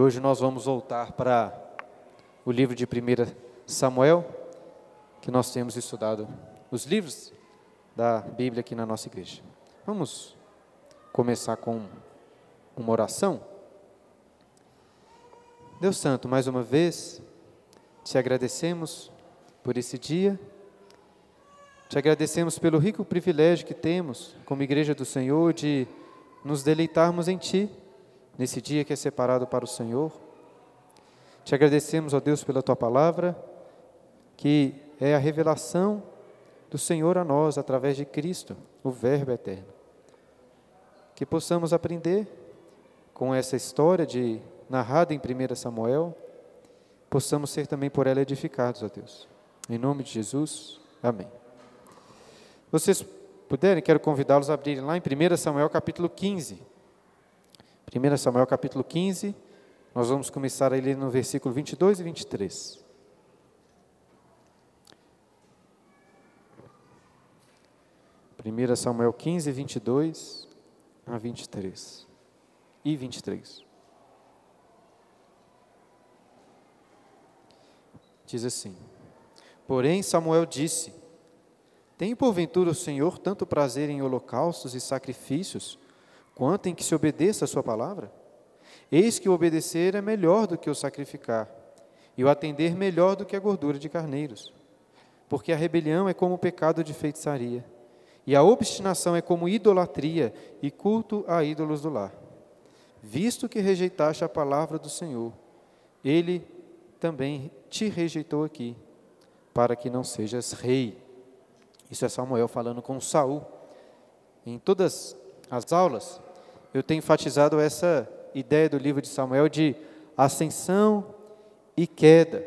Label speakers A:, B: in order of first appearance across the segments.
A: Hoje nós vamos voltar para o livro de 1 Samuel, que nós temos estudado os livros da Bíblia aqui na nossa igreja. Vamos começar com uma oração. Deus Santo, mais uma vez, te agradecemos por esse dia, te agradecemos pelo rico privilégio que temos, como Igreja do Senhor, de nos deleitarmos em Ti nesse dia que é separado para o Senhor. Te agradecemos, ó Deus, pela tua palavra, que é a revelação do Senhor a nós através de Cristo, o Verbo eterno. Que possamos aprender com essa história de narrada em 1 Samuel, possamos ser também por ela edificados, ó Deus. Em nome de Jesus, amém. Vocês puderem, quero convidá-los a abrirem lá em 1 Samuel capítulo 15. 1 Samuel capítulo 15, nós vamos começar a ler no versículo 22 e 23. Primeira Samuel 15, 22 a 23 e 23. Diz assim: Porém Samuel disse: Tem porventura o Senhor tanto prazer em holocaustos e sacrifícios, quanto em que se obedeça a sua palavra? Eis que o obedecer é melhor do que o sacrificar, e o atender melhor do que a gordura de carneiros. Porque a rebelião é como o pecado de feitiçaria, e a obstinação é como idolatria e culto a ídolos do lar. Visto que rejeitaste a palavra do Senhor, ele também te rejeitou aqui, para que não sejas rei. Isso é Samuel falando com Saul. Em todas as aulas, eu tenho enfatizado essa ideia do livro de Samuel de ascensão e queda.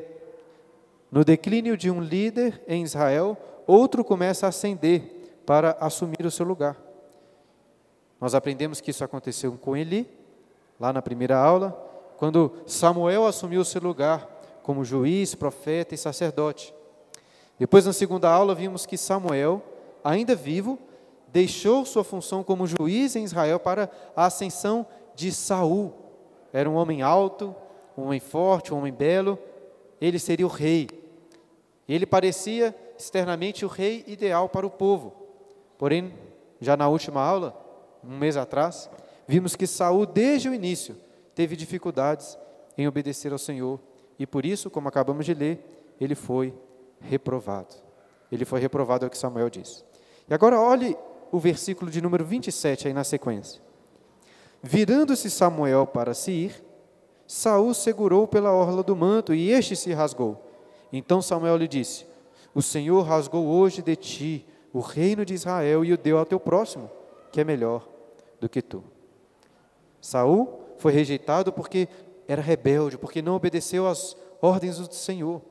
A: No declínio de um líder em Israel, outro começa a ascender para assumir o seu lugar. Nós aprendemos que isso aconteceu com Eli, lá na primeira aula, quando Samuel assumiu o seu lugar como juiz, profeta e sacerdote. Depois, na segunda aula, vimos que Samuel, ainda vivo, deixou sua função como juiz em Israel para a ascensão de Saul. Era um homem alto, um homem forte, um homem belo. Ele seria o rei. Ele parecia externamente o rei ideal para o povo. Porém, já na última aula, um mês atrás, vimos que Saul desde o início teve dificuldades em obedecer ao Senhor e por isso, como acabamos de ler, ele foi reprovado. Ele foi reprovado, é o que Samuel diz. E agora olhe o versículo de número 27 aí na sequência. Virando-se Samuel para se ir, Saul segurou pela orla do manto e este se rasgou. Então Samuel lhe disse: O Senhor rasgou hoje de ti o reino de Israel e o deu ao teu próximo, que é melhor do que tu. Saul foi rejeitado porque era rebelde, porque não obedeceu às ordens do Senhor.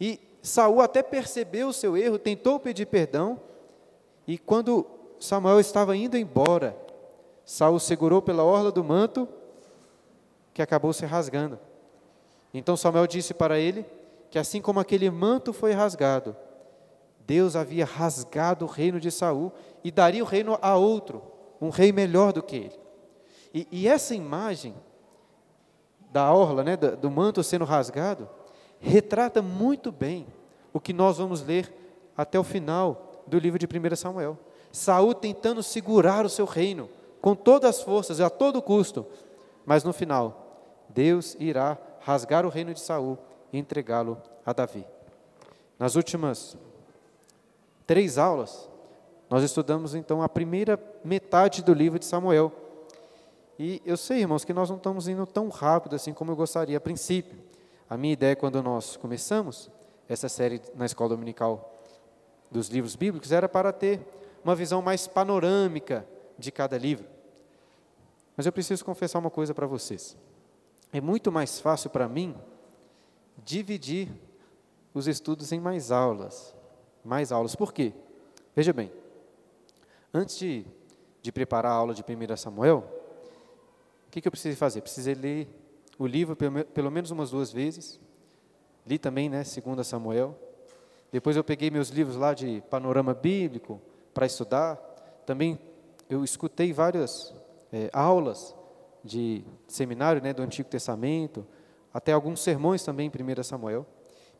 A: E Saul até percebeu o seu erro, tentou pedir perdão, e quando Samuel estava indo embora, Saul segurou pela orla do manto, que acabou se rasgando. Então Samuel disse para ele que assim como aquele manto foi rasgado, Deus havia rasgado o reino de Saul e daria o reino a outro, um rei melhor do que ele. E, e essa imagem da orla, né, do, do manto sendo rasgado, retrata muito bem o que nós vamos ler até o final do livro de 1 Samuel. Saul tentando segurar o seu reino com todas as forças, a todo custo. Mas no final, Deus irá rasgar o reino de Saul e entregá-lo a Davi. Nas últimas três aulas, nós estudamos então a primeira metade do livro de Samuel. E eu sei, irmãos, que nós não estamos indo tão rápido assim como eu gostaria a princípio. A minha ideia quando nós começamos essa série na escola dominical dos livros bíblicos era para ter uma visão mais panorâmica de cada livro. Mas eu preciso confessar uma coisa para vocês. É muito mais fácil para mim dividir os estudos em mais aulas. Mais aulas. Por quê? Veja bem, antes de, de preparar a aula de 1 Samuel, o que, que eu precisei fazer? Precisei ler o livro pelo, pelo menos umas duas vezes. Li também, né, 2 Samuel. Depois eu peguei meus livros lá de panorama bíblico para estudar. Também eu escutei várias é, aulas de seminário né, do Antigo Testamento, até alguns sermões também em 1 Samuel.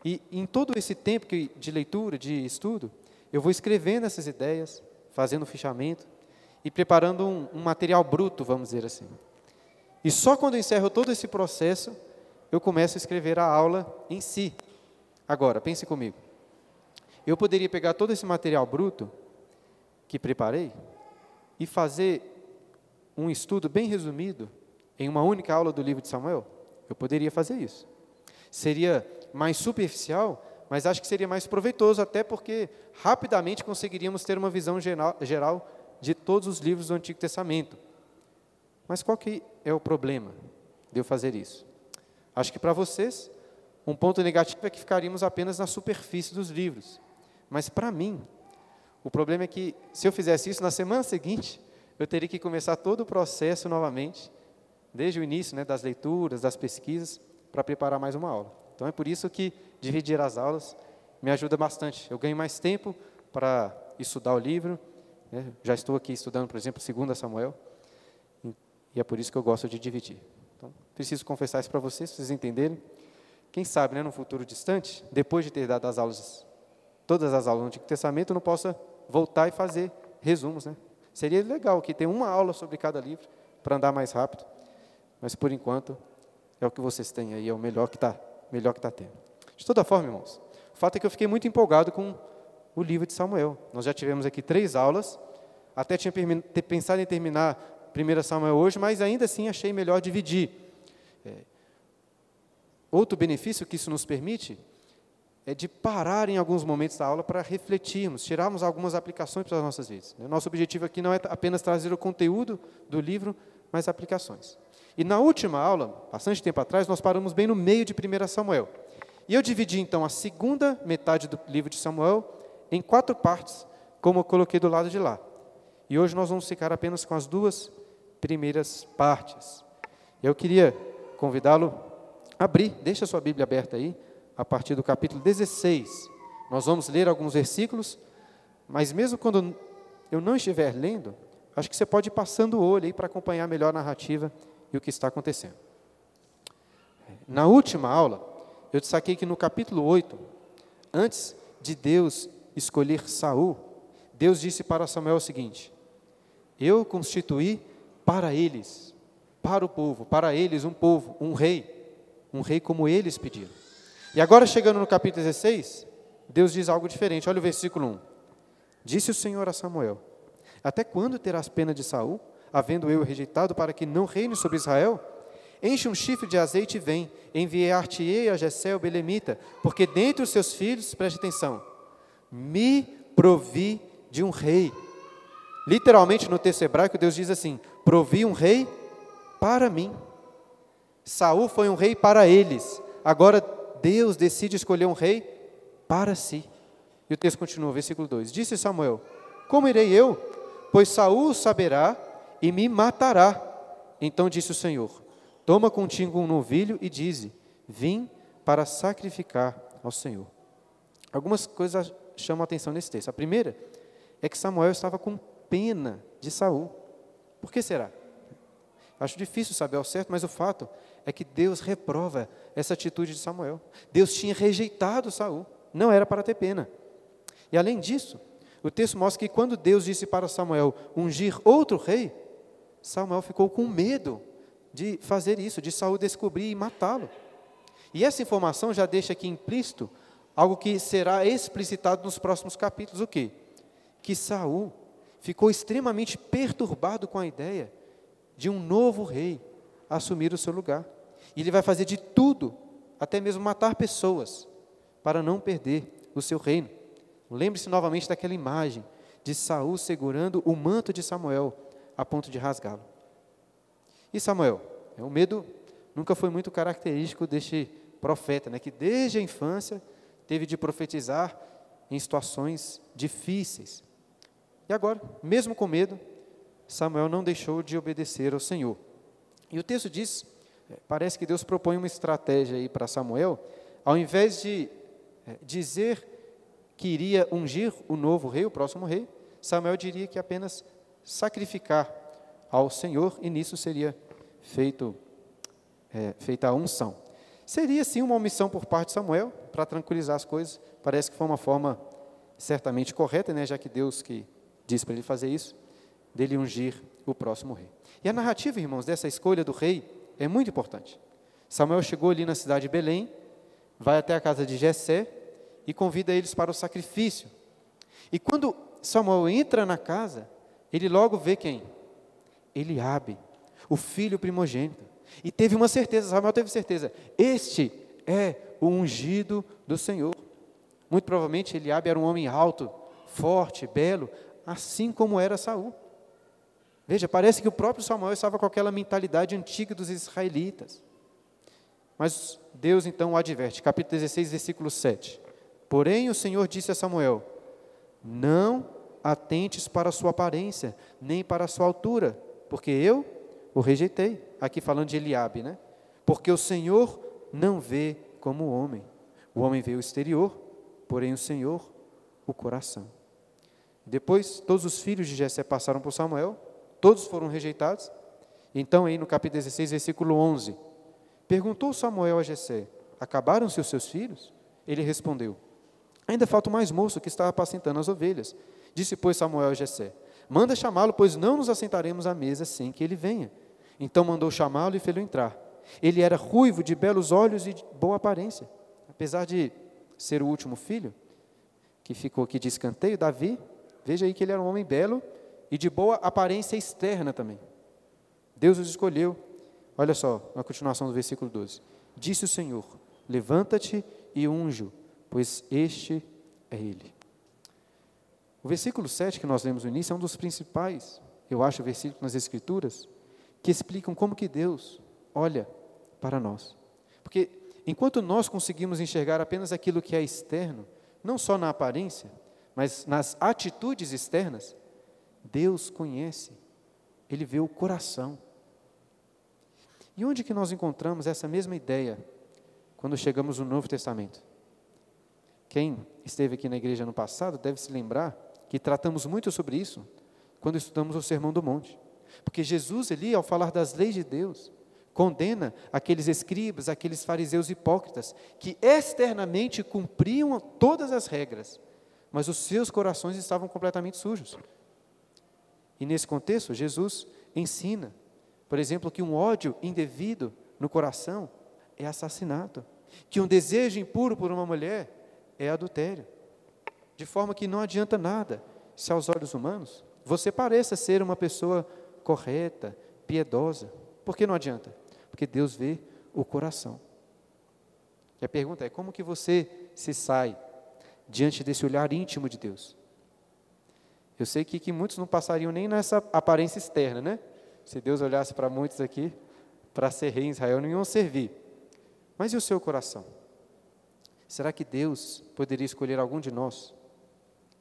A: E em todo esse tempo de leitura, de estudo, eu vou escrevendo essas ideias, fazendo fichamento e preparando um, um material bruto, vamos dizer assim. E só quando eu encerro todo esse processo, eu começo a escrever a aula em si. Agora, pense comigo. Eu poderia pegar todo esse material bruto que preparei e fazer um estudo bem resumido em uma única aula do livro de Samuel? Eu poderia fazer isso. Seria mais superficial, mas acho que seria mais proveitoso, até porque rapidamente conseguiríamos ter uma visão geral de todos os livros do Antigo Testamento. Mas qual que é o problema de eu fazer isso? Acho que para vocês, um ponto negativo é que ficaríamos apenas na superfície dos livros. Mas para mim, o problema é que se eu fizesse isso na semana seguinte, eu teria que começar todo o processo novamente, desde o início né, das leituras, das pesquisas, para preparar mais uma aula. Então é por isso que dividir as aulas me ajuda bastante. Eu ganho mais tempo para estudar o livro. Né? Já estou aqui estudando, por exemplo, 2 Samuel. E é por isso que eu gosto de dividir. Então, preciso confessar isso para vocês, para vocês entenderem. Quem sabe, né, no futuro distante, depois de ter dado as aulas, todas as aulas do Antigo Testamento, eu não possa voltar e fazer resumos. Né? Seria legal que tenha uma aula sobre cada livro, para andar mais rápido. Mas, por enquanto, é o que vocês têm aí, é o melhor que está melhor que está tendo. De toda forma, irmãos, o fato é que eu fiquei muito empolgado com o livro de Samuel. Nós já tivemos aqui três aulas, até tinha pensado em terminar 1 Samuel hoje, mas ainda assim achei melhor dividir. É, outro benefício que isso nos permite é de parar em alguns momentos da aula para refletirmos, tirarmos algumas aplicações para as nossas vidas. Né? Nosso objetivo aqui não é apenas trazer o conteúdo do livro, mas aplicações. E na última aula, bastante tempo atrás, nós paramos bem no meio de 1 Samuel. E eu dividi então a segunda metade do livro de Samuel em quatro partes, como eu coloquei do lado de lá. E hoje nós vamos ficar apenas com as duas primeiras partes. Eu queria convidá-lo a abrir, deixa a sua Bíblia aberta aí, a partir do capítulo 16. Nós vamos ler alguns versículos, mas mesmo quando eu não estiver lendo, acho que você pode ir passando o olho aí para acompanhar melhor a narrativa e o que está acontecendo. Na última aula, eu destaquei que no capítulo 8, antes de Deus escolher Saul, Deus disse para Samuel o seguinte: Eu constituí para eles, para o povo, para eles um povo, um rei, um rei como eles pediram. E agora chegando no capítulo 16, Deus diz algo diferente. Olha o versículo 1. Disse o Senhor a Samuel: Até quando terás pena de Saul? havendo eu rejeitado, para que não reine sobre Israel? Enche um chifre de azeite e vem, enviar-te-ei a Jessé, o belemita, porque dentre os seus filhos, preste atenção, me provi de um rei. Literalmente no texto hebraico, Deus diz assim: provi um rei para mim. Saul foi um rei para eles. Agora Deus decide escolher um rei para si. E o texto continua, versículo 2: Disse Samuel: Como irei eu? Pois Saul saberá e me matará. Então disse o Senhor: Toma contigo um novilho e dize: Vim para sacrificar ao Senhor. Algumas coisas chamam a atenção nesse texto. A primeira é que Samuel estava com pena de Saul. Por que será? Acho difícil saber ao certo, mas o fato é que Deus reprova essa atitude de Samuel. Deus tinha rejeitado Saul, não era para ter pena. E além disso, o texto mostra que quando Deus disse para Samuel ungir outro rei, Samuel ficou com medo de fazer isso, de Saul descobrir e matá-lo. E essa informação já deixa aqui implícito algo que será explicitado nos próximos capítulos, o quê? Que Saul ficou extremamente perturbado com a ideia de um novo rei assumir o seu lugar. E ele vai fazer de tudo, até mesmo matar pessoas, para não perder o seu reino. Lembre-se novamente daquela imagem de Saul segurando o manto de Samuel a ponto de rasgá-lo. E Samuel? É, o medo nunca foi muito característico deste profeta, né, que desde a infância teve de profetizar em situações difíceis. E agora, mesmo com medo, Samuel não deixou de obedecer ao Senhor. E o texto diz, parece que Deus propõe uma estratégia aí para Samuel, ao invés de é, dizer que iria ungir o novo rei, o próximo rei, Samuel diria que apenas sacrificar ao Senhor, e nisso seria feito, é, feita a unção. Seria sim uma omissão por parte de Samuel para tranquilizar as coisas. Parece que foi uma forma certamente correta, né, já que Deus que disse para ele fazer isso, dele ungir o próximo rei. E a narrativa, irmãos, dessa escolha do rei é muito importante. Samuel chegou ali na cidade de Belém, vai até a casa de Jessé e convida eles para o sacrifício. E quando Samuel entra na casa, ele logo vê quem? Eliabe, o filho primogênito. E teve uma certeza, Samuel teve certeza, este é o ungido do Senhor. Muito provavelmente Eliabe era um homem alto, forte, belo, assim como era Saul. Veja, parece que o próprio Samuel estava com aquela mentalidade antiga dos israelitas. Mas Deus então o adverte, capítulo 16, versículo 7. Porém o Senhor disse a Samuel: Não atentes para a sua aparência, nem para a sua altura, porque eu o rejeitei. Aqui falando de Eliabe, né? Porque o Senhor não vê como o homem. O homem vê o exterior, porém o Senhor o coração. Depois, todos os filhos de Jessé passaram por Samuel, todos foram rejeitados. Então, aí no capítulo 16, versículo 11, perguntou Samuel a Jessé: Acabaram-se os seus filhos? Ele respondeu: Ainda falta mais moço que está apacentando as ovelhas. Disse, pois, Samuel a Jessé: Manda chamá-lo, pois não nos assentaremos à mesa sem que ele venha. Então mandou chamá-lo e fê-lo entrar. Ele era ruivo, de belos olhos e de boa aparência. Apesar de ser o último filho, que ficou aqui de escanteio, Davi, veja aí que ele era um homem belo e de boa aparência externa também. Deus os escolheu. Olha só, na continuação do versículo 12. Disse o Senhor: Levanta-te e unjo, pois este é ele. O versículo 7 que nós lemos no início é um dos principais, eu acho, versículos nas Escrituras, que explicam como que Deus olha para nós. Porque enquanto nós conseguimos enxergar apenas aquilo que é externo, não só na aparência, mas nas atitudes externas, Deus conhece, Ele vê o coração. E onde que nós encontramos essa mesma ideia quando chegamos no Novo Testamento? Quem esteve aqui na igreja no passado deve se lembrar que tratamos muito sobre isso quando estudamos o Sermão do Monte. Porque Jesus ali, ao falar das leis de Deus, condena aqueles escribas, aqueles fariseus hipócritas, que externamente cumpriam todas as regras, mas os seus corações estavam completamente sujos. E nesse contexto, Jesus ensina, por exemplo, que um ódio indevido no coração é assassinato, que um desejo impuro por uma mulher é adultério. De forma que não adianta nada se aos olhos humanos você pareça ser uma pessoa correta, piedosa. Por que não adianta? Porque Deus vê o coração. E a pergunta é: como que você se sai diante desse olhar íntimo de Deus? Eu sei que, que muitos não passariam nem nessa aparência externa, né? Se Deus olhasse para muitos aqui, para ser rei em Israel, não iam servir. Mas e o seu coração? Será que Deus poderia escolher algum de nós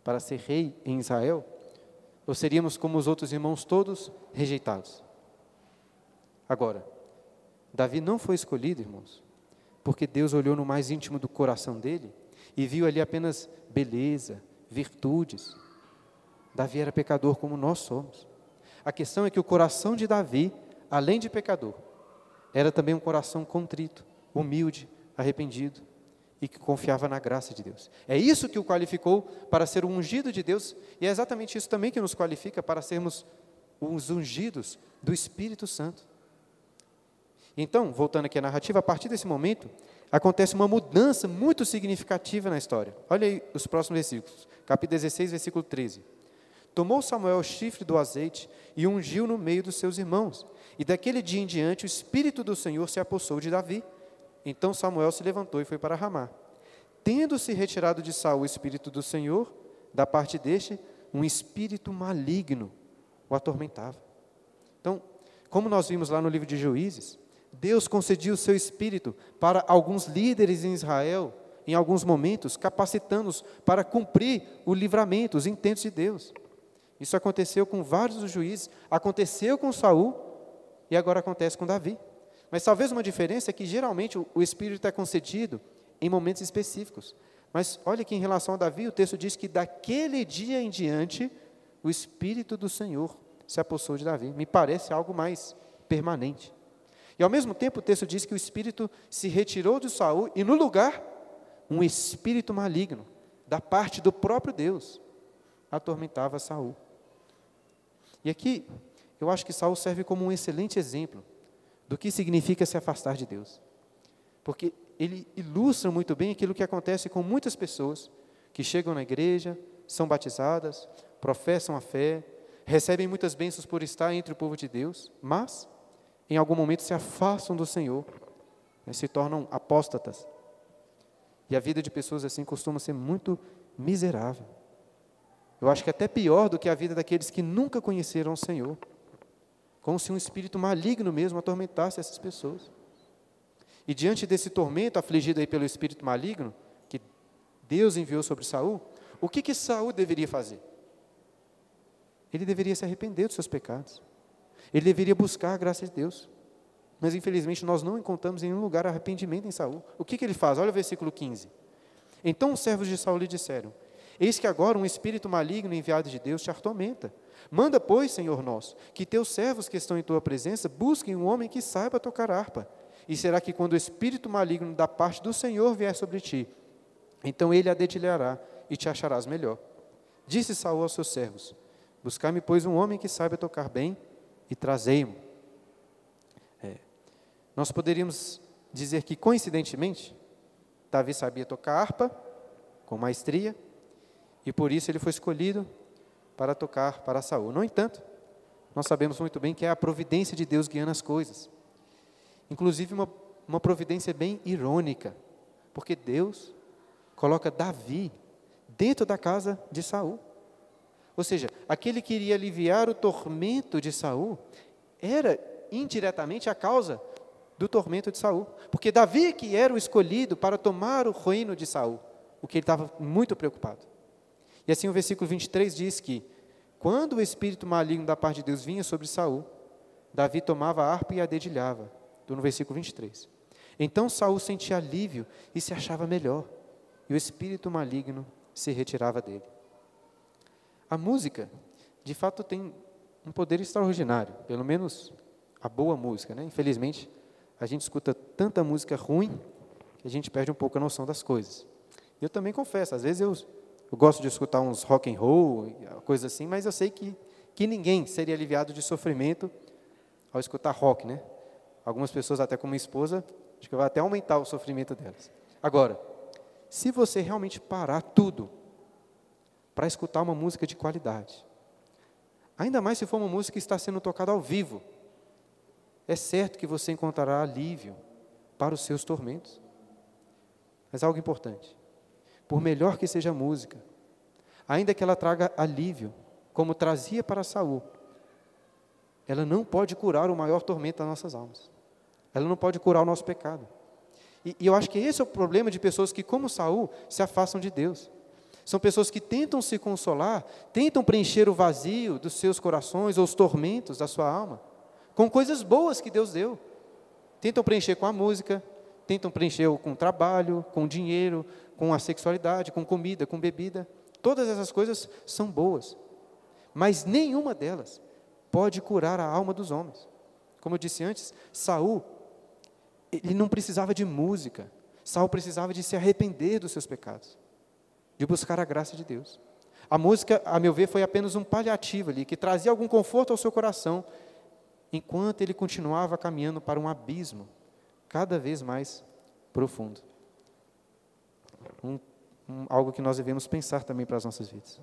A: para ser rei em Israel? ou seríamos como os outros irmãos todos rejeitados. Agora, Davi não foi escolhido, irmãos, porque Deus olhou no mais íntimo do coração dele e viu ali apenas beleza, virtudes. Davi era pecador como nós somos. A questão é que o coração de Davi, além de pecador, era também um coração contrito, humilde, arrependido e que confiava na graça de Deus. É isso que o qualificou para ser o ungido de Deus, e é exatamente isso também que nos qualifica para sermos os ungidos do Espírito Santo. Então, voltando aqui à narrativa, a partir desse momento, acontece uma mudança muito significativa na história. Olha aí os próximos versículos, capítulo 16, versículo 13. Tomou Samuel o chifre do azeite e ungiu no meio dos seus irmãos. E daquele dia em diante o Espírito do Senhor se apossou de Davi então Samuel se levantou e foi para Ramá. Tendo-se retirado de Saul o espírito do Senhor, da parte deste, um espírito maligno o atormentava. Então, como nós vimos lá no livro de Juízes, Deus concediu o seu espírito para alguns líderes em Israel, em alguns momentos, capacitando-os para cumprir o livramento, os intentos de Deus. Isso aconteceu com vários dos juízes, aconteceu com Saul e agora acontece com Davi. Mas talvez uma diferença é que geralmente o Espírito é concedido em momentos específicos. Mas olha que em relação a Davi, o texto diz que daquele dia em diante, o Espírito do Senhor se apossou de Davi. Me parece algo mais permanente. E ao mesmo tempo o texto diz que o espírito se retirou de Saul e no lugar um espírito maligno da parte do próprio Deus atormentava Saul. E aqui eu acho que Saul serve como um excelente exemplo do que significa se afastar de Deus. Porque ele ilustra muito bem aquilo que acontece com muitas pessoas que chegam na igreja, são batizadas, professam a fé, recebem muitas bênçãos por estar entre o povo de Deus, mas em algum momento se afastam do Senhor, né, se tornam apóstatas. E a vida de pessoas assim costuma ser muito miserável. Eu acho que é até pior do que a vida daqueles que nunca conheceram o Senhor. Como se um espírito maligno mesmo atormentasse essas pessoas. E diante desse tormento afligido aí pelo espírito maligno, que Deus enviou sobre Saul, o que que Saul deveria fazer? Ele deveria se arrepender dos seus pecados. Ele deveria buscar a graça de Deus. Mas infelizmente nós não encontramos em nenhum lugar arrependimento em Saul. O que, que ele faz? Olha o versículo 15. Então os servos de Saul lhe disseram: Eis que agora um espírito maligno enviado de Deus te atormenta. Manda, pois, Senhor nosso, que teus servos que estão em tua presença busquem um homem que saiba tocar harpa. E será que quando o espírito maligno da parte do Senhor vier sobre ti, então ele a dedilhará e te acharás melhor. Disse Saul aos seus servos: Buscai-me, pois, um homem que saiba tocar bem e trazei-mo. É. Nós poderíamos dizer que, coincidentemente, Davi sabia tocar harpa com maestria e por isso ele foi escolhido para tocar para Saul. No entanto, nós sabemos muito bem que é a providência de Deus guiando as coisas. Inclusive uma, uma providência bem irônica, porque Deus coloca Davi dentro da casa de Saul. Ou seja, aquele que iria aliviar o tormento de Saul era indiretamente a causa do tormento de Saul, porque Davi que era o escolhido para tomar o reino de Saul, o que ele estava muito preocupado. E assim o versículo 23 diz que quando o espírito maligno da parte de Deus vinha sobre Saul, Davi tomava a harpa e a dedilhava. Estou no versículo 23. Então Saul sentia alívio e se achava melhor, e o espírito maligno se retirava dele. A música, de fato, tem um poder extraordinário, pelo menos a boa música, né? Infelizmente, a gente escuta tanta música ruim que a gente perde um pouco a noção das coisas. Eu também confesso, às vezes eu, eu gosto de escutar uns rock and roll, coisas assim, mas eu sei que, que ninguém seria aliviado de sofrimento ao escutar rock, né? Algumas pessoas, até como esposa, acho que vai até aumentar o sofrimento delas. Agora, se você realmente parar tudo para escutar uma música de qualidade. Ainda mais se for uma música que está sendo tocada ao vivo. É certo que você encontrará alívio para os seus tormentos. Mas algo importante: por melhor que seja a música, ainda que ela traga alívio, como trazia para Saul, ela não pode curar o maior tormento das nossas almas. Ela não pode curar o nosso pecado. E, e eu acho que esse é o problema de pessoas que, como Saul, se afastam de Deus. São pessoas que tentam se consolar, tentam preencher o vazio dos seus corações ou os tormentos da sua alma com coisas boas que Deus deu. Tentam preencher com a música, tentam preencher com o trabalho, com o dinheiro, com a sexualidade, com comida, com bebida. Todas essas coisas são boas, mas nenhuma delas pode curar a alma dos homens. Como eu disse antes, Saul ele não precisava de música. Saul precisava de se arrepender dos seus pecados de buscar a graça de Deus. A música, a meu ver, foi apenas um paliativo ali, que trazia algum conforto ao seu coração, enquanto ele continuava caminhando para um abismo cada vez mais profundo. Um, um, algo que nós devemos pensar também para as nossas vidas.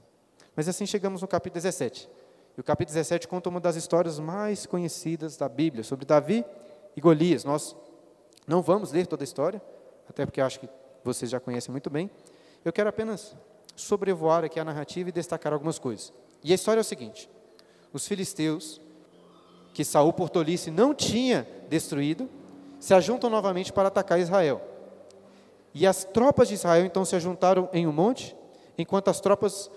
A: Mas assim chegamos no capítulo 17. E o capítulo 17 conta uma das histórias mais conhecidas da Bíblia, sobre Davi e Golias. Nós não vamos ler toda a história, até porque acho que vocês já conhecem muito bem, eu quero apenas sobrevoar aqui a narrativa e destacar algumas coisas. E a história é o seguinte: os filisteus, que Saul por tolice não tinha destruído, se ajuntam novamente para atacar Israel. E as tropas de Israel então se ajuntaram em um monte, enquanto as tropas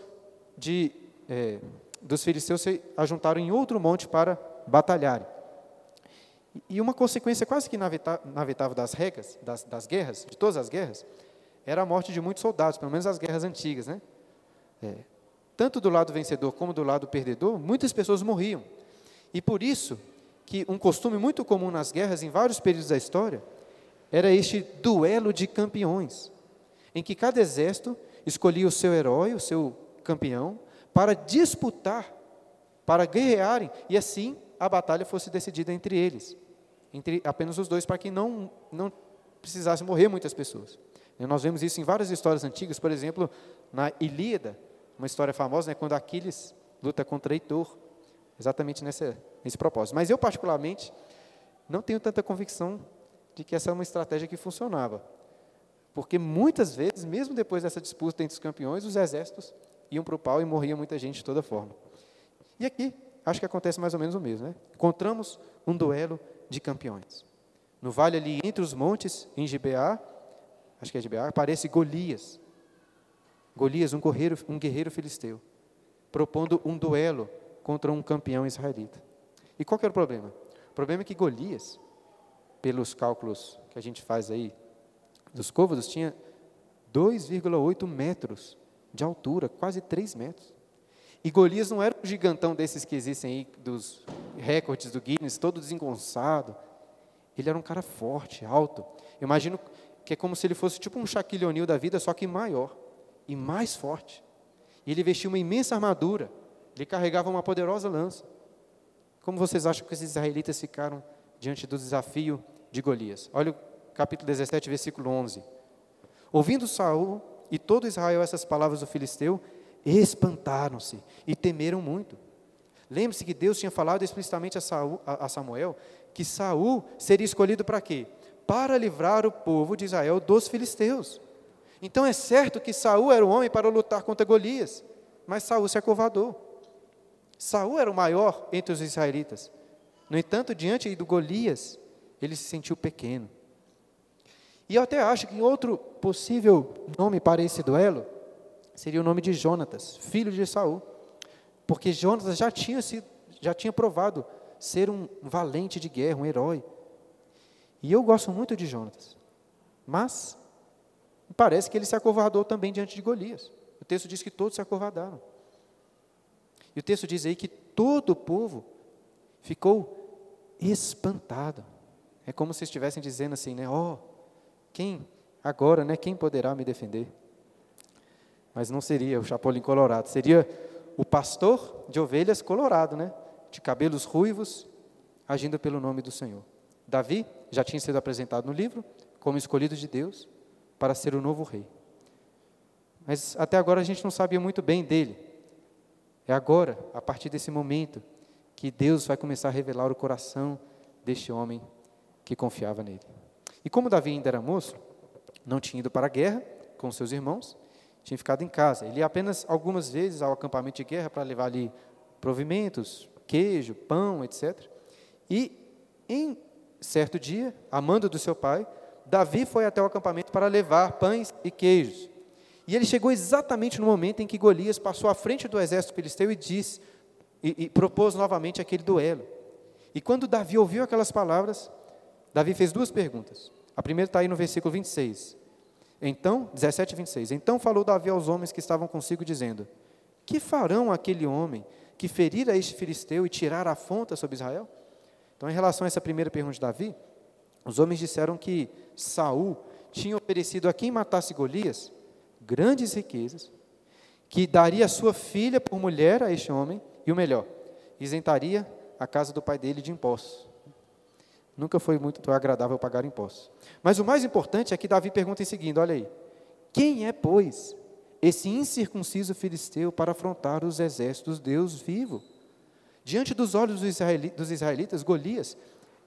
A: de, é, dos filisteus se ajuntaram em outro monte para batalharem. E uma consequência quase que inevitável das regras, das, das guerras, de todas as guerras, era a morte de muitos soldados, pelo menos as guerras antigas, né? É, tanto do lado vencedor como do lado perdedor, muitas pessoas morriam. E por isso, que um costume muito comum nas guerras em vários períodos da história era este duelo de campeões, em que cada exército escolhia o seu herói, o seu campeão, para disputar, para guerrearem, e assim a batalha fosse decidida entre eles, entre apenas os dois, para que não, não precisasse morrer muitas pessoas. E nós vemos isso em várias histórias antigas, por exemplo, na Ilíada, uma história famosa, né, quando Aquiles luta contra Heitor, exatamente nessa, nesse propósito. Mas eu, particularmente, não tenho tanta convicção de que essa é uma estratégia que funcionava. Porque muitas vezes, mesmo depois dessa disputa entre os campeões, os exércitos iam para o pau e morria muita gente de toda forma. E aqui, acho que acontece mais ou menos o mesmo. Né? Encontramos um duelo de campeões. No vale ali entre os montes, em Gibeá, acho que é Gibeá, aparece Golias. Golias, um guerreiro, um guerreiro filisteu, propondo um duelo contra um campeão israelita. E qual que era o problema? O problema é que Golias, pelos cálculos que a gente faz aí dos côvados, tinha 2,8 metros de altura, quase 3 metros. E Golias não era um gigantão desses que existem aí, dos recordes do Guinness, todo desengonçado. Ele era um cara forte, alto. Eu imagino que é como se ele fosse tipo um Shaquille O'Neal da vida, só que maior e mais forte. E ele vestia uma imensa armadura. Ele carregava uma poderosa lança. Como vocês acham que esses israelitas ficaram diante do desafio de Golias? Olha o capítulo 17, versículo 11. Ouvindo Saul e todo Israel essas palavras do filisteu, espantaram-se e temeram muito. Lembre-se que Deus tinha falado explicitamente a, Saul, a, a Samuel que Saul seria escolhido para quê? Para livrar o povo de Israel dos filisteus. Então é certo que Saul era o homem para lutar contra Golias, mas Saul se acovardou. Saul era o maior entre os israelitas. No entanto, diante do Golias, ele se sentiu pequeno. E eu até acho que outro possível nome para esse duelo seria o nome de Jonatas, filho de Saul. Porque Jonatas já tinha, sido, já tinha provado ser um valente de guerra, um herói. E eu gosto muito de Jonatas. Mas parece que ele se acovardou também diante de Golias. O texto diz que todos se acovardaram. E o texto diz aí que todo o povo ficou espantado. É como se estivessem dizendo assim, né? Oh, quem agora, né? Quem poderá me defender? Mas não seria o Chapolin Colorado, seria o pastor de ovelhas colorado, né? De cabelos ruivos, agindo pelo nome do Senhor. Davi já tinha sido apresentado no livro como escolhido de Deus para ser o novo rei. Mas até agora a gente não sabia muito bem dele. É agora, a partir desse momento, que Deus vai começar a revelar o coração deste homem que confiava nele. E como Davi ainda era moço, não tinha ido para a guerra com seus irmãos, tinha ficado em casa. Ele ia apenas algumas vezes ao acampamento de guerra para levar ali provimentos, queijo, pão, etc. E em certo dia, amando do seu pai, Davi foi até o acampamento para levar pães e queijos. E ele chegou exatamente no momento em que Golias passou à frente do exército filisteu e disse, e, e propôs novamente aquele duelo. E quando Davi ouviu aquelas palavras, Davi fez duas perguntas. A primeira está aí no versículo 26. Então, 17 e 26. Então falou Davi aos homens que estavam consigo, dizendo: Que farão aquele homem que ferir a este filisteu e tirar a afronta sobre Israel? Então, em relação a essa primeira pergunta de Davi, os homens disseram que Saul tinha oferecido a quem matasse Golias grandes riquezas, que daria sua filha por mulher a este homem, e o melhor, isentaria a casa do pai dele de impostos. Nunca foi muito agradável pagar impostos. Mas o mais importante é que Davi pergunta em seguida: olha aí, quem é, pois, esse incircunciso filisteu para afrontar os exércitos Deus vivo? Diante dos olhos dos israelitas, Golias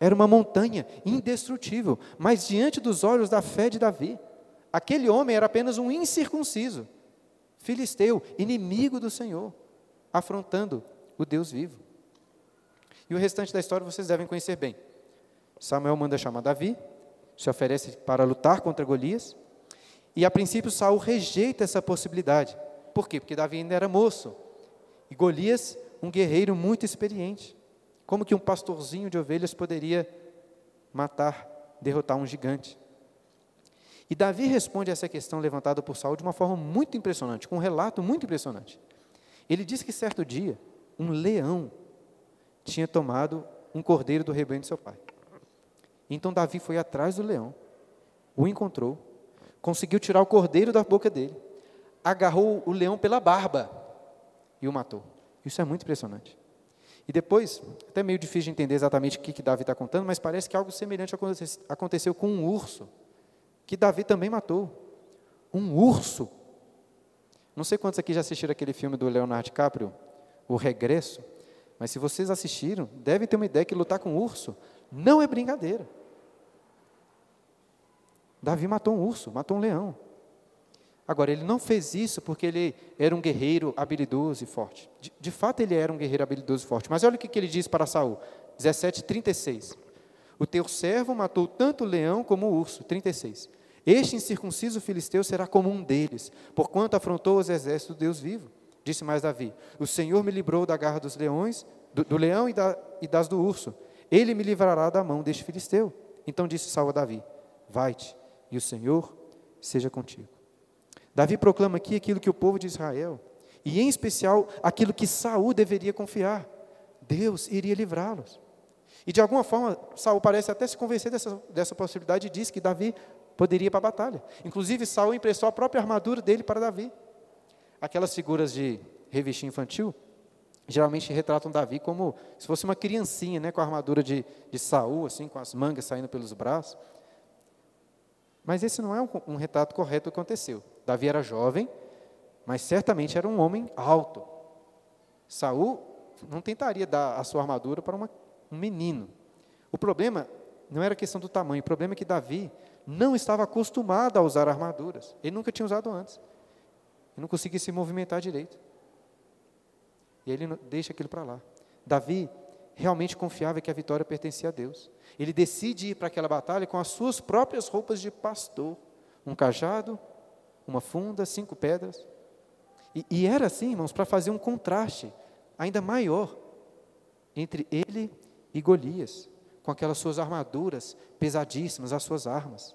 A: era uma montanha indestrutível, mas diante dos olhos da fé de Davi, Aquele homem era apenas um incircunciso, filisteu, inimigo do Senhor, afrontando o Deus vivo. E o restante da história vocês devem conhecer bem. Samuel manda chamar Davi, se oferece para lutar contra Golias, e a princípio Saul rejeita essa possibilidade. Por quê? Porque Davi ainda era moço. E Golias, um guerreiro muito experiente. Como que um pastorzinho de ovelhas poderia matar, derrotar um gigante? E Davi responde a essa questão levantada por Saul de uma forma muito impressionante, com um relato muito impressionante. Ele diz que certo dia, um leão tinha tomado um cordeiro do rebanho de seu pai. Então Davi foi atrás do leão, o encontrou, conseguiu tirar o cordeiro da boca dele, agarrou o leão pela barba e o matou. Isso é muito impressionante. E depois, até meio difícil de entender exatamente o que, que Davi está contando, mas parece que algo semelhante aconteceu com um urso, que Davi também matou. Um urso. Não sei quantos aqui já assistiram aquele filme do Leonardo DiCaprio, O Regresso, mas se vocês assistiram, devem ter uma ideia que lutar com um urso não é brincadeira. Davi matou um urso, matou um leão. Agora, ele não fez isso porque ele era um guerreiro habilidoso e forte. De, de fato, ele era um guerreiro habilidoso e forte. Mas olha o que, que ele diz para Saul, 17:36. O teu servo matou tanto o leão como o urso, 36. Este incircunciso filisteu será como um deles, porquanto afrontou os exércitos do Deus vivo. Disse mais Davi: O Senhor me livrou da garra dos leões, do, do leão e, da, e das do urso. Ele me livrará da mão deste filisteu. Então disse Saul a Davi: Vai-te, e o Senhor seja contigo. Davi proclama aqui aquilo que o povo de Israel, e em especial aquilo que Saul deveria confiar. Deus iria livrá-los. E de alguma forma, Saul parece até se convencer dessa, dessa possibilidade e diz que Davi poderia ir para a batalha. Inclusive, Saul emprestou a própria armadura dele para Davi. Aquelas figuras de revista infantil geralmente retratam Davi como se fosse uma criancinha, né, com a armadura de, de Saul, assim, com as mangas saindo pelos braços. Mas esse não é um, um retrato correto do que aconteceu. Davi era jovem, mas certamente era um homem alto. Saul não tentaria dar a sua armadura para uma, um menino. O problema não era questão do tamanho, o problema é que Davi não estava acostumado a usar armaduras. Ele nunca tinha usado antes. Ele não conseguia se movimentar direito. E ele deixa aquilo para lá. Davi realmente confiava que a vitória pertencia a Deus. Ele decide ir para aquela batalha com as suas próprias roupas de pastor: um cajado, uma funda, cinco pedras. E, e era assim, irmãos, para fazer um contraste ainda maior entre ele e Golias, com aquelas suas armaduras pesadíssimas, as suas armas.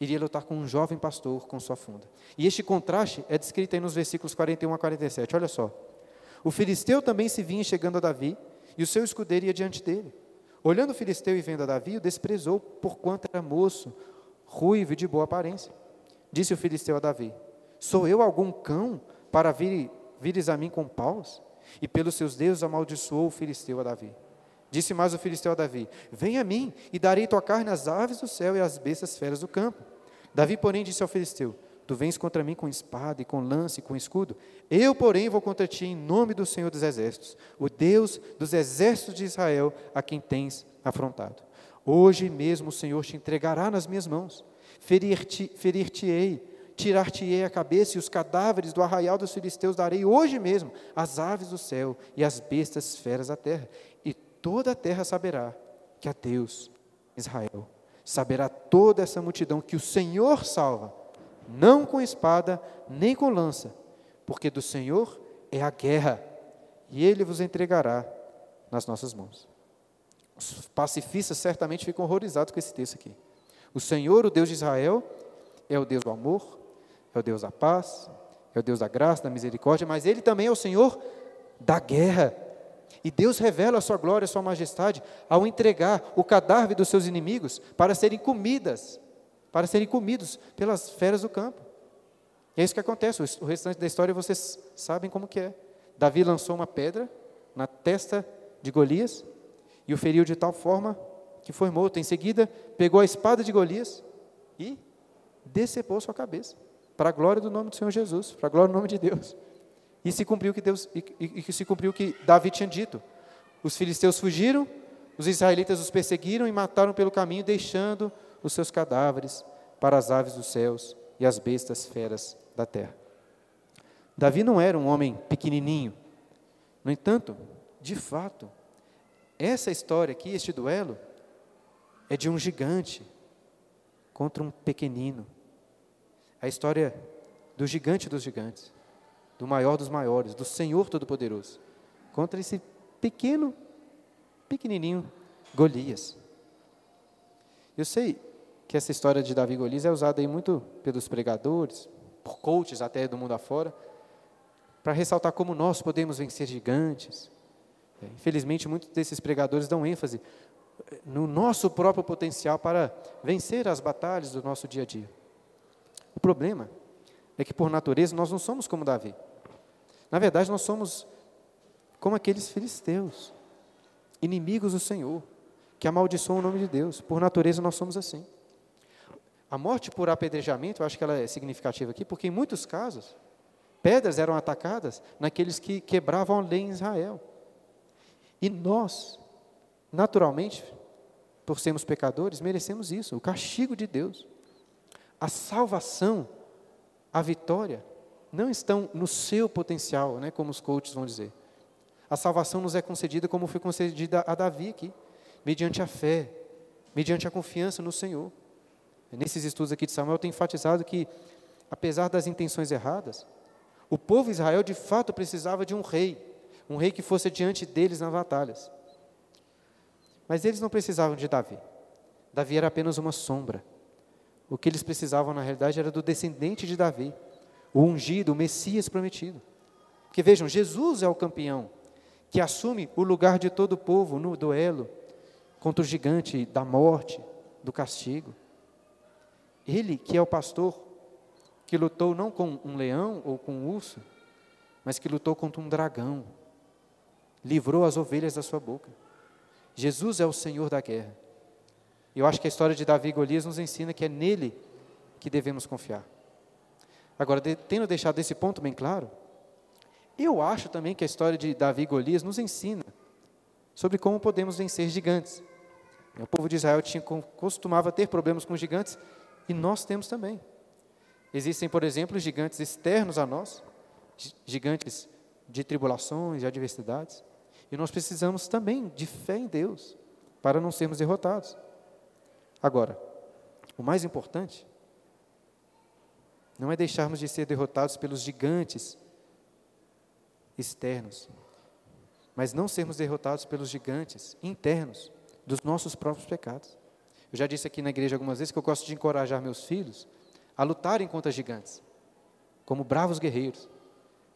A: Iria lutar com um jovem pastor com sua funda. E este contraste é descrito aí nos versículos 41 a 47. Olha só. O filisteu também se vinha chegando a Davi, e o seu escudeiro ia diante dele. Olhando o filisteu e vendo a Davi, o desprezou, porquanto era moço, ruivo e de boa aparência. Disse o filisteu a Davi: Sou eu algum cão para vir, vires a mim com paus? E pelos seus deuses amaldiçoou o filisteu a Davi. Disse mais o filisteu a Davi: Vem a mim, e darei tua carne às aves do céu e às bestas feras do campo. Davi, porém, disse ao filisteu: Tu vens contra mim com espada e com lance e com escudo. Eu, porém, vou contra ti em nome do Senhor dos Exércitos, o Deus dos exércitos de Israel, a quem tens afrontado. Hoje mesmo o Senhor te entregará nas minhas mãos. Ferir-te-ei, ferir tirar-te-ei a cabeça e os cadáveres do arraial dos filisteus darei hoje mesmo às aves do céu e às bestas feras da terra. E toda a terra saberá que a Deus, Israel, saberá toda essa multidão que o Senhor salva não com espada, nem com lança, porque do Senhor é a guerra, e Ele vos entregará nas nossas mãos. Os pacifistas certamente ficam horrorizados com esse texto aqui. O Senhor, o Deus de Israel, é o Deus do amor, é o Deus da paz, é o Deus da graça, da misericórdia, mas Ele também é o Senhor da guerra. E Deus revela a sua glória, a sua majestade, ao entregar o cadáver dos seus inimigos para serem comidas para serem comidos pelas feras do campo. E é isso que acontece. O restante da história vocês sabem como que é. Davi lançou uma pedra na testa de Golias e o feriu de tal forma que foi morto. Em seguida, pegou a espada de Golias e decepou sua cabeça, para a glória do nome do Senhor Jesus, para a glória do nome de Deus. E se cumpriu que Deus e, e, se cumpriu que Davi tinha dito. Os filisteus fugiram, os israelitas os perseguiram e mataram pelo caminho, deixando os seus cadáveres para as aves dos céus e as bestas feras da terra. Davi não era um homem pequenininho. No entanto, de fato, essa história aqui, este duelo, é de um gigante contra um pequenino. A história do gigante dos gigantes, do maior dos maiores, do Senhor Todo-Poderoso, contra esse pequeno, pequenininho Golias. Eu sei, que essa história de Davi Golias é usada aí muito pelos pregadores, por coaches até do mundo afora, para ressaltar como nós podemos vencer gigantes, É, infelizmente, muitos desses pregadores dão ênfase eh, no nosso próprio potencial para vencer as batalhas do nosso dia a dia. O problema é que, por natureza, nós não somos como Davi. Na verdade, nós somos como aqueles filisteus, inimigos do Senhor, que amaldiçoam o nome de Deus. Por natureza, nós somos assim. A morte por apedrejamento, eu acho que ela é significativa aqui, porque em muitos casos, pedras eram atacadas naqueles que quebravam a lei em Israel. E nós, naturalmente, por sermos pecadores, merecemos isso, o castigo de Deus. A salvação, a vitória, não estão no seu potencial, né, como os coaches vão dizer. A salvação nos é concedida como foi concedida a Davi aqui, mediante a fé, mediante a confiança no Senhor. Nesses estudos aqui de Samuel, tem enfatizado que, apesar das intenções erradas, o povo Israel de fato precisava de um rei, um rei que fosse diante deles nas batalhas. Mas eles não precisavam de Davi. Davi era apenas uma sombra. O que eles precisavam, na realidade, era do descendente de Davi, o ungido, o Messias prometido. Porque vejam, Jesus é o campeão que assume o lugar de todo o povo no duelo contra o gigante da morte, do castigo. Ele que é o pastor que lutou não com um leão ou com um urso, mas que lutou contra um dragão, livrou as ovelhas da sua boca. Jesus é o Senhor da guerra. Eu acho que a história de Davi e Golias nos ensina que é nele que devemos confiar. Agora, tendo deixado esse ponto bem claro, eu acho também que a história de Davi e Golias nos ensina sobre como podemos vencer gigantes. O povo de Israel tinha, costumava ter problemas com gigantes e nós temos também. Existem, por exemplo, gigantes externos a nós, gigantes de tribulações, de adversidades, e nós precisamos também de fé em Deus para não sermos derrotados. Agora, o mais importante não é deixarmos de ser derrotados pelos gigantes externos, mas não sermos derrotados pelos gigantes internos dos nossos próprios pecados. Eu já disse aqui na igreja algumas vezes que eu gosto de encorajar meus filhos a lutarem contra gigantes, como bravos guerreiros.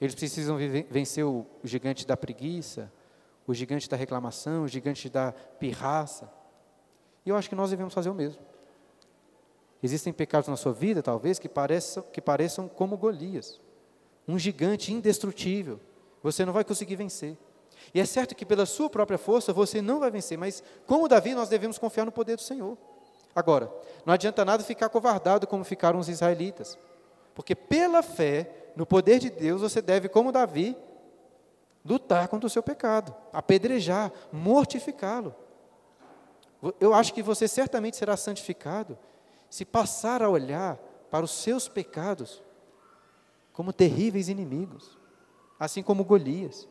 A: Eles precisam vencer o gigante da preguiça, o gigante da reclamação, o gigante da pirraça. E eu acho que nós devemos fazer o mesmo. Existem pecados na sua vida, talvez, que pareçam, que pareçam como Golias um gigante indestrutível. Você não vai conseguir vencer. E é certo que pela sua própria força você não vai vencer, mas como Davi, nós devemos confiar no poder do Senhor. Agora, não adianta nada ficar covardado como ficaram os israelitas, porque pela fé no poder de Deus você deve, como Davi, lutar contra o seu pecado, apedrejar, mortificá-lo. Eu acho que você certamente será santificado se passar a olhar para os seus pecados como terríveis inimigos, assim como Golias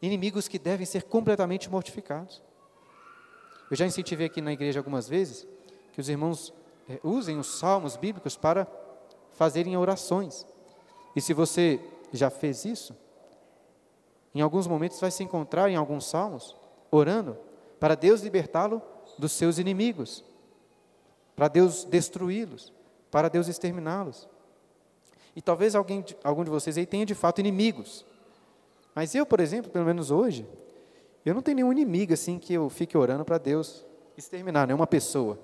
A: inimigos que devem ser completamente mortificados. Eu já incentivei aqui na igreja algumas vezes que os irmãos é, usem os salmos bíblicos para fazerem orações. E se você já fez isso, em alguns momentos vai se encontrar em alguns salmos orando para Deus libertá-lo dos seus inimigos, para Deus destruí-los, para Deus exterminá-los. E talvez alguém, algum de vocês aí tenha de fato inimigos. Mas eu, por exemplo, pelo menos hoje, eu não tenho nenhum inimigo assim que eu fique orando para Deus exterminar, nenhuma pessoa.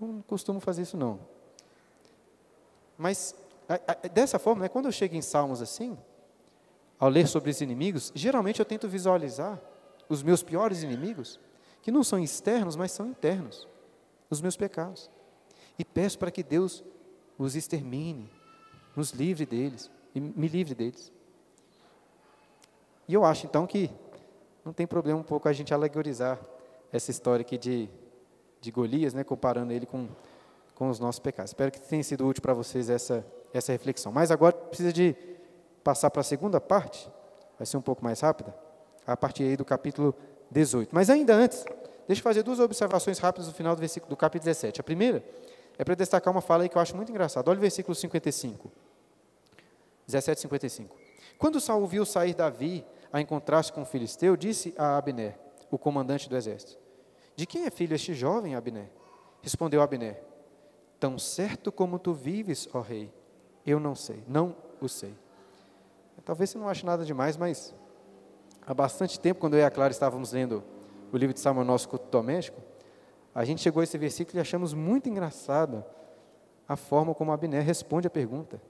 A: Não costumo fazer isso não. Mas dessa forma, né, quando eu chego em Salmos assim, ao ler sobre os inimigos, geralmente eu tento visualizar os meus piores inimigos, que não são externos, mas são internos, os meus pecados. E peço para que Deus os extermine, nos livre deles, e me livre deles. E eu acho, então, que não tem problema um pouco a gente alegorizar essa história aqui de, de Golias, né, comparando ele com, com os nossos pecados. Espero que tenha sido útil para vocês essa, essa reflexão. Mas agora precisa de passar para a segunda parte, vai ser um pouco mais rápida, a partir aí do capítulo 18. Mas ainda antes, deixa eu fazer duas observações rápidas no final do, versículo, do capítulo 17. A primeira é para destacar uma fala aí que eu acho muito engraçada. Olha o versículo 55. 17, 55. Quando Saul viu sair Davi a encontrar-se com o filisteu, disse a Abner, o comandante do exército: De quem é filho este jovem, Abner? Respondeu Abner: Tão certo como tu vives, ó rei, eu não sei, não o sei. Talvez você não ache nada demais, mas há bastante tempo, quando eu e a Clara estávamos lendo o livro de Samuel, nosso culto doméstico, a gente chegou a esse versículo e achamos muito engraçado a forma como Abner responde a pergunta.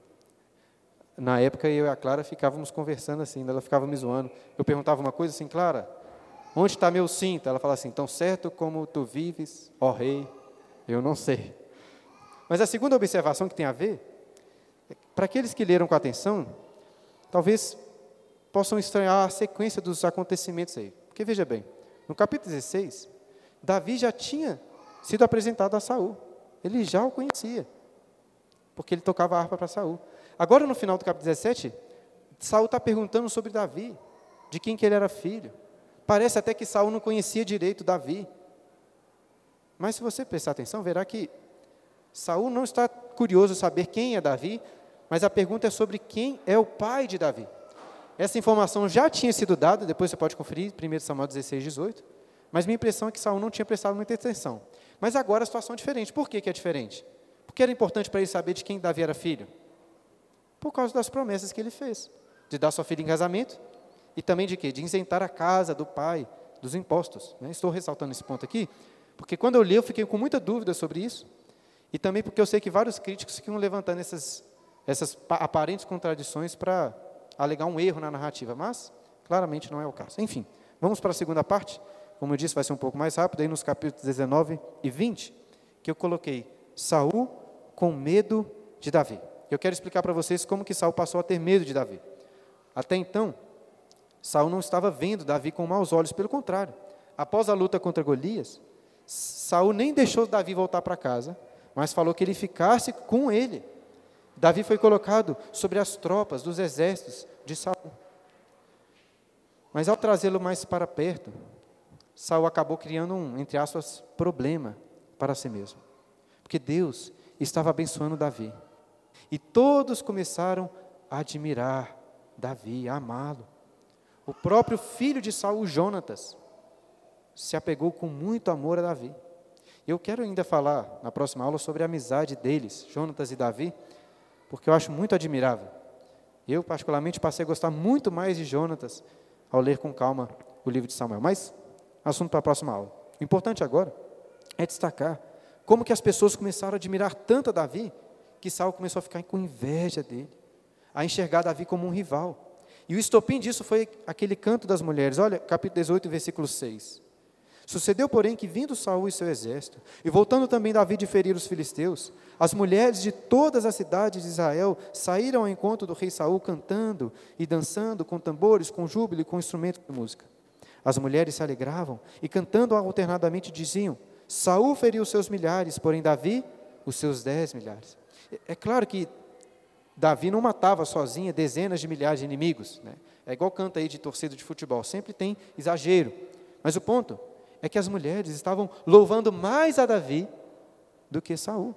A: Na época, eu e a Clara ficávamos conversando assim, ela ficava me zoando. Eu perguntava uma coisa assim, Clara, onde está meu cinto? Ela falava assim, tão certo como tu vives, ó rei, eu não sei. Mas a segunda observação que tem a ver, é para aqueles que leram com atenção, talvez possam estranhar a sequência dos acontecimentos aí. Porque veja bem, no capítulo 16, Davi já tinha sido apresentado a Saul. Ele já o conhecia, porque ele tocava a harpa para Saul. Agora, no final do capítulo 17, Saul está perguntando sobre Davi, de quem que ele era filho. Parece até que Saul não conhecia direito Davi. Mas se você prestar atenção, verá que Saul não está curioso saber quem é Davi, mas a pergunta é sobre quem é o pai de Davi. Essa informação já tinha sido dada, depois você pode conferir, 1 Samuel 16, 18, mas minha impressão é que Saul não tinha prestado muita atenção. Mas agora a situação é diferente. Por que, que é diferente? Porque era importante para ele saber de quem Davi era filho. Por causa das promessas que ele fez. De dar sua filha em casamento e também de quê? De isentar a casa do pai dos impostos. Né? Estou ressaltando esse ponto aqui, porque quando eu li eu fiquei com muita dúvida sobre isso. E também porque eu sei que vários críticos ficam levantando essas, essas aparentes contradições para alegar um erro na narrativa, mas claramente não é o caso. Enfim, vamos para a segunda parte. Como eu disse, vai ser um pouco mais rápido, aí nos capítulos 19 e 20, que eu coloquei Saul com medo de Davi. Eu quero explicar para vocês como que Saul passou a ter medo de Davi. Até então, Saul não estava vendo Davi com maus olhos, pelo contrário. Após a luta contra Golias, Saul nem deixou Davi voltar para casa, mas falou que ele ficasse com ele. Davi foi colocado sobre as tropas dos exércitos de Saul. Mas ao trazê-lo mais para perto, Saul acabou criando um, entre aspas, problema para si mesmo. Porque Deus estava abençoando Davi. E todos começaram a admirar Davi, a amá-lo. O próprio filho de Saul, Jonatas, se apegou com muito amor a Davi. Eu quero ainda falar na próxima aula sobre a amizade deles, Jonatas e Davi, porque eu acho muito admirável. Eu, particularmente, passei a gostar muito mais de Jonatas ao ler com calma o livro de Samuel. Mas, assunto para a próxima aula. O importante agora é destacar como que as pessoas começaram a admirar tanto a Davi, que Saul começou a ficar com inveja dele, a enxergar Davi como um rival. E o estopim disso foi aquele canto das mulheres. Olha, capítulo 18, versículo 6. Sucedeu, porém, que vindo Saul e seu exército, e voltando também Davi de ferir os filisteus, as mulheres de todas as cidades de Israel saíram ao encontro do rei Saul cantando e dançando com tambores, com júbilo e com instrumentos de música. As mulheres se alegravam e cantando alternadamente diziam: Saul feriu seus milhares, porém Davi os seus dez milhares. É claro que Davi não matava sozinha dezenas de milhares de inimigos. Né? É igual canta aí de torcida de futebol, sempre tem exagero. Mas o ponto é que as mulheres estavam louvando mais a Davi do que Saul.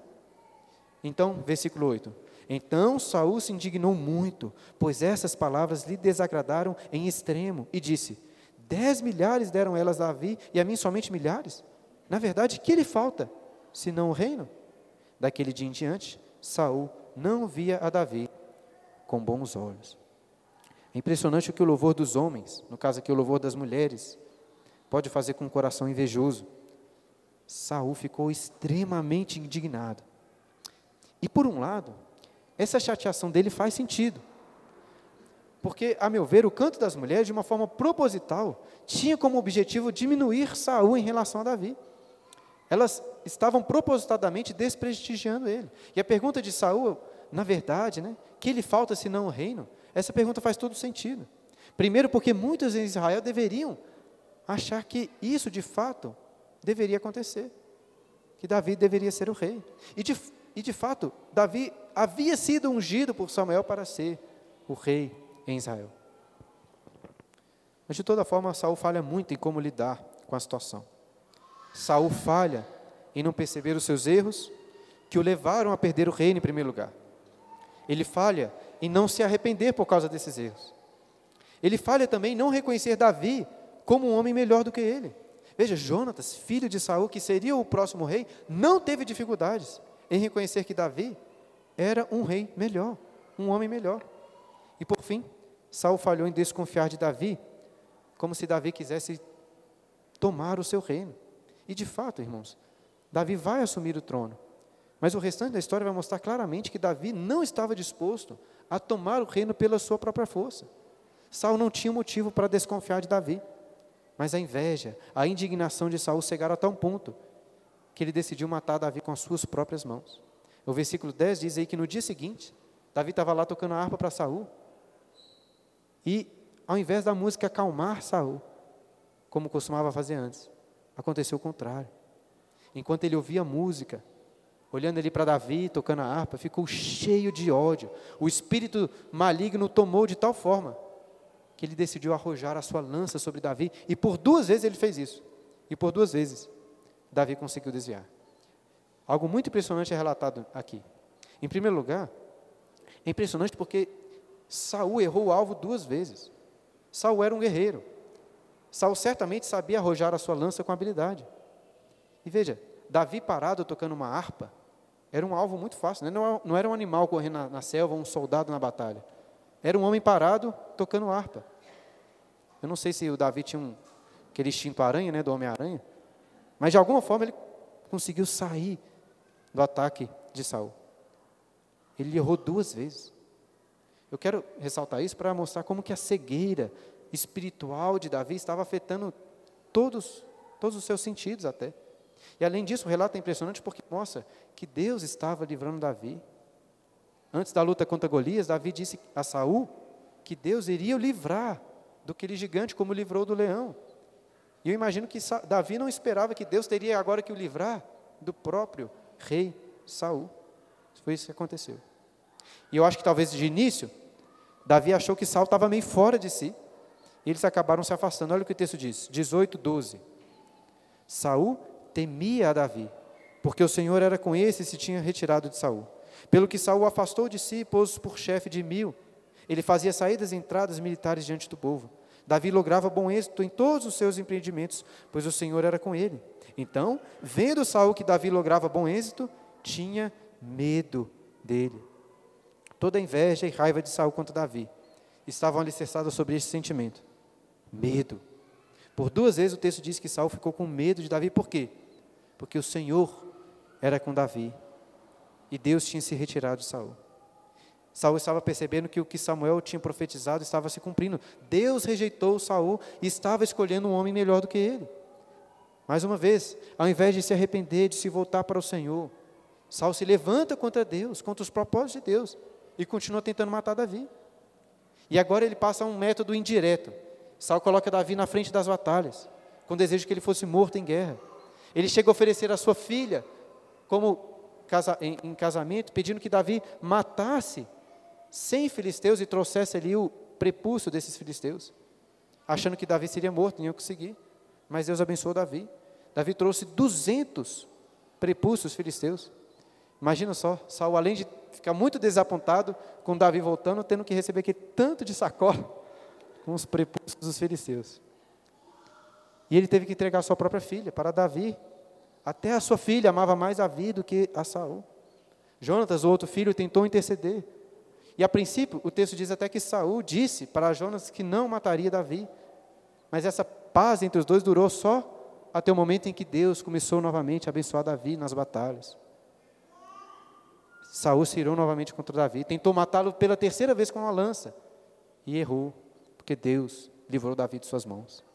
A: Então, versículo 8. Então Saul se indignou muito, pois essas palavras lhe desagradaram em extremo, e disse: Dez milhares deram elas a Davi, e a mim somente milhares? Na verdade, que lhe falta, senão o reino? Daquele dia em diante, Saul não via a Davi com bons olhos. É impressionante o que o louvor dos homens, no caso aqui o louvor das mulheres, pode fazer com um coração invejoso. Saul ficou extremamente indignado. E por um lado, essa chateação dele faz sentido. Porque, a meu ver, o canto das mulheres, de uma forma proposital, tinha como objetivo diminuir Saul em relação a Davi. Elas estavam propositadamente desprestigiando ele. E a pergunta de Saul, na verdade, né, que lhe falta senão o reino? Essa pergunta faz todo sentido. Primeiro, porque muitos em Israel deveriam achar que isso de fato deveria acontecer, que Davi deveria ser o rei. E de, e de fato, Davi havia sido ungido por Samuel para ser o rei em Israel. Mas de toda forma, Saul falha muito em como lidar com a situação. Saul falha em não perceber os seus erros que o levaram a perder o reino em primeiro lugar. Ele falha em não se arrepender por causa desses erros. Ele falha também em não reconhecer Davi como um homem melhor do que ele. Veja, Jonatas, filho de Saul, que seria o próximo rei, não teve dificuldades em reconhecer que Davi era um rei melhor, um homem melhor. E por fim, Saul falhou em desconfiar de Davi como se Davi quisesse tomar o seu reino. E de fato, irmãos, Davi vai assumir o trono. Mas o restante da história vai mostrar claramente que Davi não estava disposto a tomar o reino pela sua própria força. Saul não tinha motivo para desconfiar de Davi. Mas a inveja, a indignação de Saul chegaram a tal ponto que ele decidiu matar Davi com as suas próprias mãos. O versículo 10 diz aí que no dia seguinte, Davi estava lá tocando a harpa para Saul. E ao invés da música acalmar Saul, como costumava fazer antes, aconteceu o contrário. Enquanto ele ouvia música, olhando ali para Davi, tocando a harpa, ficou cheio de ódio. O espírito maligno tomou de tal forma que ele decidiu arrojar a sua lança sobre Davi, e por duas vezes ele fez isso. E por duas vezes Davi conseguiu desviar. Algo muito impressionante é relatado aqui. Em primeiro lugar, é impressionante porque Saul errou o alvo duas vezes. Saul era um guerreiro. Saul certamente sabia arrojar a sua lança com habilidade. E veja, Davi parado tocando uma harpa, era um alvo muito fácil, né? não, não era um animal correndo na, na selva, um soldado na batalha. Era um homem parado tocando harpa. Eu não sei se o Davi tinha um, aquele instinto aranha, né, do Homem-Aranha, mas de alguma forma ele conseguiu sair do ataque de Saul. Ele errou duas vezes. Eu quero ressaltar isso para mostrar como que a cegueira espiritual de Davi estava afetando todos, todos os seus sentidos até. E além disso, o relato é impressionante porque mostra que Deus estava livrando Davi. Antes da luta contra Golias, Davi disse a Saul que Deus iria o livrar do aquele gigante, como livrou do leão. E eu imagino que Davi não esperava que Deus teria agora que o livrar do próprio rei Saul. Foi isso que aconteceu. E eu acho que talvez de início, Davi achou que Saul estava meio fora de si. E eles acabaram se afastando. Olha o que o texto diz, 18, 12. Saul temia a Davi, porque o Senhor era com esse e se tinha retirado de Saul. Pelo que Saul afastou de si e pôs por chefe de mil. Ele fazia saídas e entradas militares diante do povo. Davi lograva bom êxito em todos os seus empreendimentos, pois o Senhor era com ele. Então, vendo Saul que Davi lograva bom êxito, tinha medo dele. Toda a inveja e raiva de Saul contra Davi estavam alicerçadas sobre esse sentimento. Medo. Por duas vezes o texto diz que Saul ficou com medo de Davi, por quê? Porque o Senhor era com Davi e Deus tinha se retirado de Saul. Saul estava percebendo que o que Samuel tinha profetizado estava se cumprindo. Deus rejeitou Saul e estava escolhendo um homem melhor do que ele. Mais uma vez, ao invés de se arrepender, de se voltar para o Senhor, Saul se levanta contra Deus, contra os propósitos de Deus, e continua tentando matar Davi. E agora ele passa a um método indireto. Saul coloca Davi na frente das batalhas, com desejo que ele fosse morto em guerra. Ele chega a oferecer a sua filha como em casamento, pedindo que Davi matasse cem filisteus e trouxesse ali o prepúcio desses filisteus, achando que Davi seria morto, nem ia conseguir. Mas Deus abençoou Davi. Davi trouxe 200 prepúcios filisteus. Imagina só, Saul, além de ficar muito desapontado com Davi voltando, tendo que receber aqui tanto de sacola com os prepúcios dos filisteus. E ele teve que entregar sua própria filha para Davi. Até a sua filha amava mais Davi do que a Saul. Jonatas, o outro filho, tentou interceder. E a princípio, o texto diz até que Saul disse para Jonas que não mataria Davi. Mas essa paz entre os dois durou só até o momento em que Deus começou novamente a abençoar Davi nas batalhas. Saul se irou novamente contra Davi, tentou matá-lo pela terceira vez com uma lança e errou, porque Deus livrou Davi de suas mãos.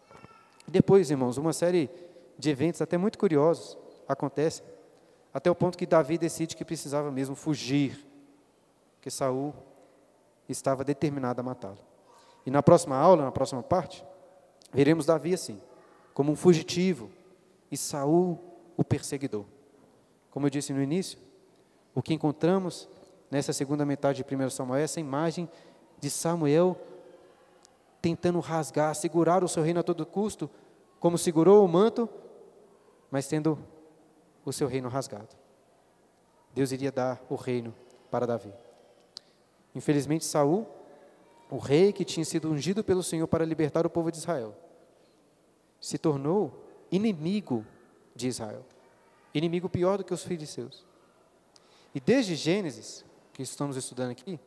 A: Depois, irmãos, uma série de eventos até muito curiosos acontecem, até o ponto que Davi decide que precisava mesmo fugir, que Saul estava determinado a matá-lo. E na próxima aula, na próxima parte, veremos Davi assim, como um fugitivo e Saul o perseguidor. Como eu disse no início, o que encontramos nessa segunda metade de 1 Samuel é essa imagem de Samuel tentando rasgar, segurar o seu reino a todo custo, como segurou o manto, mas tendo o seu reino rasgado. Deus iria dar o reino para Davi. Infelizmente, Saul, o rei que tinha sido ungido pelo Senhor para libertar o povo de Israel, se tornou inimigo de Israel. Inimigo pior do que os filisteus. E desde Gênesis, que estamos estudando aqui,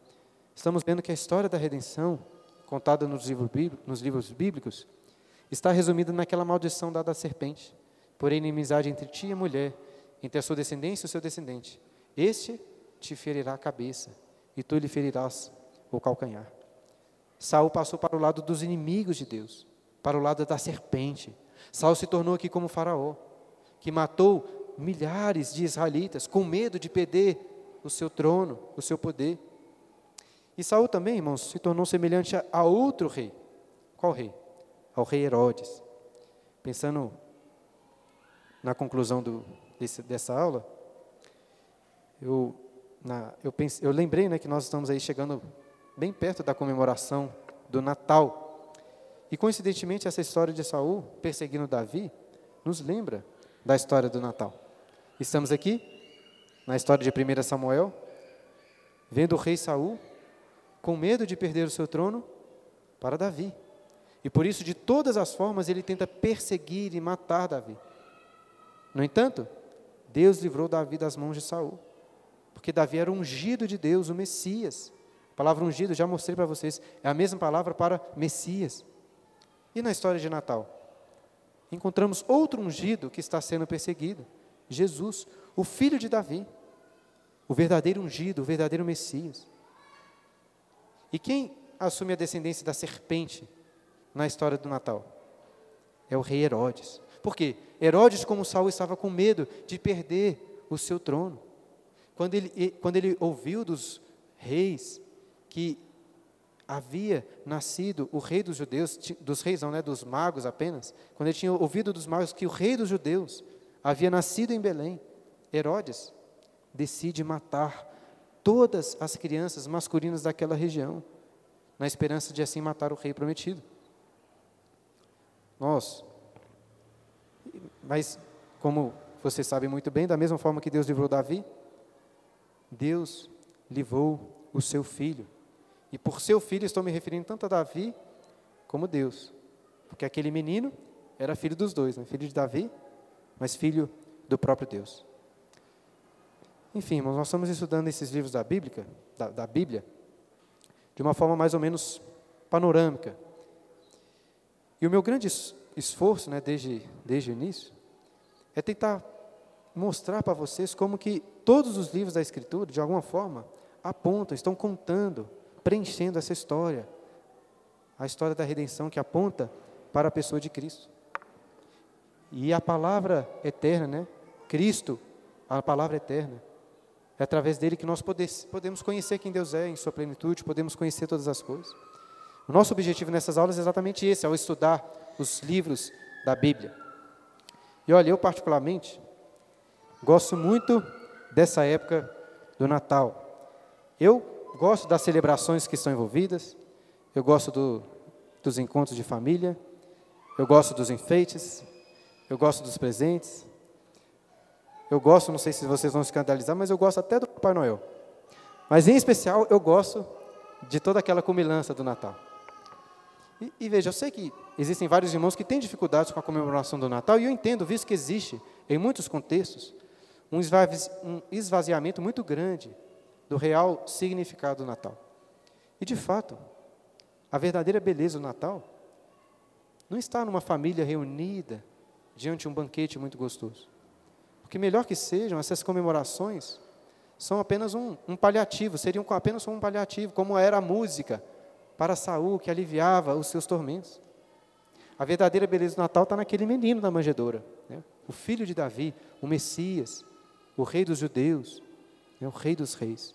A: estamos vendo que a história da redenção, contada nos livros, bíblicos, está resumida naquela maldição dada à serpente. Porém, inimizade entre ti e a mulher, entre a sua descendência e o seu descendente. Este te ferirá a cabeça, e tu lhe ferirás o calcanhar. Saul passou para o lado dos inimigos de Deus, para o lado da serpente. Saul se tornou aqui como faraó, que matou milhares de israelitas com medo de perder o seu trono, o seu poder. E Saul também, irmãos, se tornou semelhante a outro rei. Qual rei? Ao rei Herodes. Pensando na conclusão do, desse, dessa aula, eu, na, eu, pense, eu lembrei né, que nós estamos aí chegando bem perto da comemoração do Natal. E coincidentemente essa história de Saul perseguindo Davi nos lembra da história do Natal. Estamos aqui na história de 1 Samuel, vendo o rei Saul com medo de perder o seu trono para Davi. E por isso, de todas as formas, ele tenta perseguir e matar Davi. No entanto, Deus livrou Davi das mãos de Saul, porque Davi era ungido de Deus, o Messias. A palavra ungido, já mostrei para vocês, é a mesma palavra para Messias. E na história de Natal? Encontramos outro ungido que está sendo perseguido, Jesus, o filho de Davi, o verdadeiro ungido, o verdadeiro Messias. E quem assume a descendência da serpente na história do Natal? É o rei Herodes. Por quê? Herodes, como Saul, estava com medo de perder o seu trono. Quando ele, quando ele ouviu dos reis que havia nascido o rei dos judeus, dos reis não, né, dos magos apenas, quando ele tinha ouvido dos magos que o rei dos judeus havia nascido em Belém, Herodes decide matar todas as crianças masculinas daquela região, na esperança de assim matar o rei prometido. Nós, mas como você sabe muito bem, da mesma forma que Deus livrou Davi, Deus livrou o seu filho. E por seu filho estou me referindo tanto a Davi como Deus. Porque aquele menino era filho dos dois, né? filho de Davi, mas filho do próprio Deus. Enfim, irmãos, nós estamos estudando esses livros da Bíblia, da, da Bíblia de uma forma mais ou menos panorâmica. E o meu grande esforço, né, desde, desde o início, é tentar mostrar para vocês como que todos os livros da Escritura, de alguma forma, apontam, estão contando, preenchendo essa história, a história da redenção que aponta para a pessoa de Cristo. E a palavra eterna, né? Cristo, a palavra eterna, é através dele que nós podemos conhecer quem Deus é em sua plenitude, podemos conhecer todas as coisas. O nosso objetivo nessas aulas é exatamente esse, ao estudar os livros da Bíblia. E olha, eu particularmente gosto muito dessa época do Natal. Eu gosto das celebrações que estão envolvidas, eu gosto do, dos encontros de família, eu gosto dos enfeites, eu gosto dos presentes, eu gosto, não sei se vocês vão escandalizar, mas eu gosto até do Papai Noel. Mas em especial eu gosto de toda aquela comilança do Natal. E, e, veja, eu sei que existem vários irmãos que têm dificuldades com a comemoração do Natal, e eu entendo, visto que existe, em muitos contextos, um esvaziamento muito grande do real significado do Natal. E, de fato, a verdadeira beleza do Natal não está numa família reunida diante de um banquete muito gostoso. Porque melhor que sejam, essas comemorações são apenas um, um paliativo, seriam apenas um paliativo, como era a música para Saul, que aliviava os seus tormentos. A verdadeira beleza do Natal está naquele menino da manjedoura, né? o filho de Davi, o Messias, o rei dos judeus, né? o rei dos reis.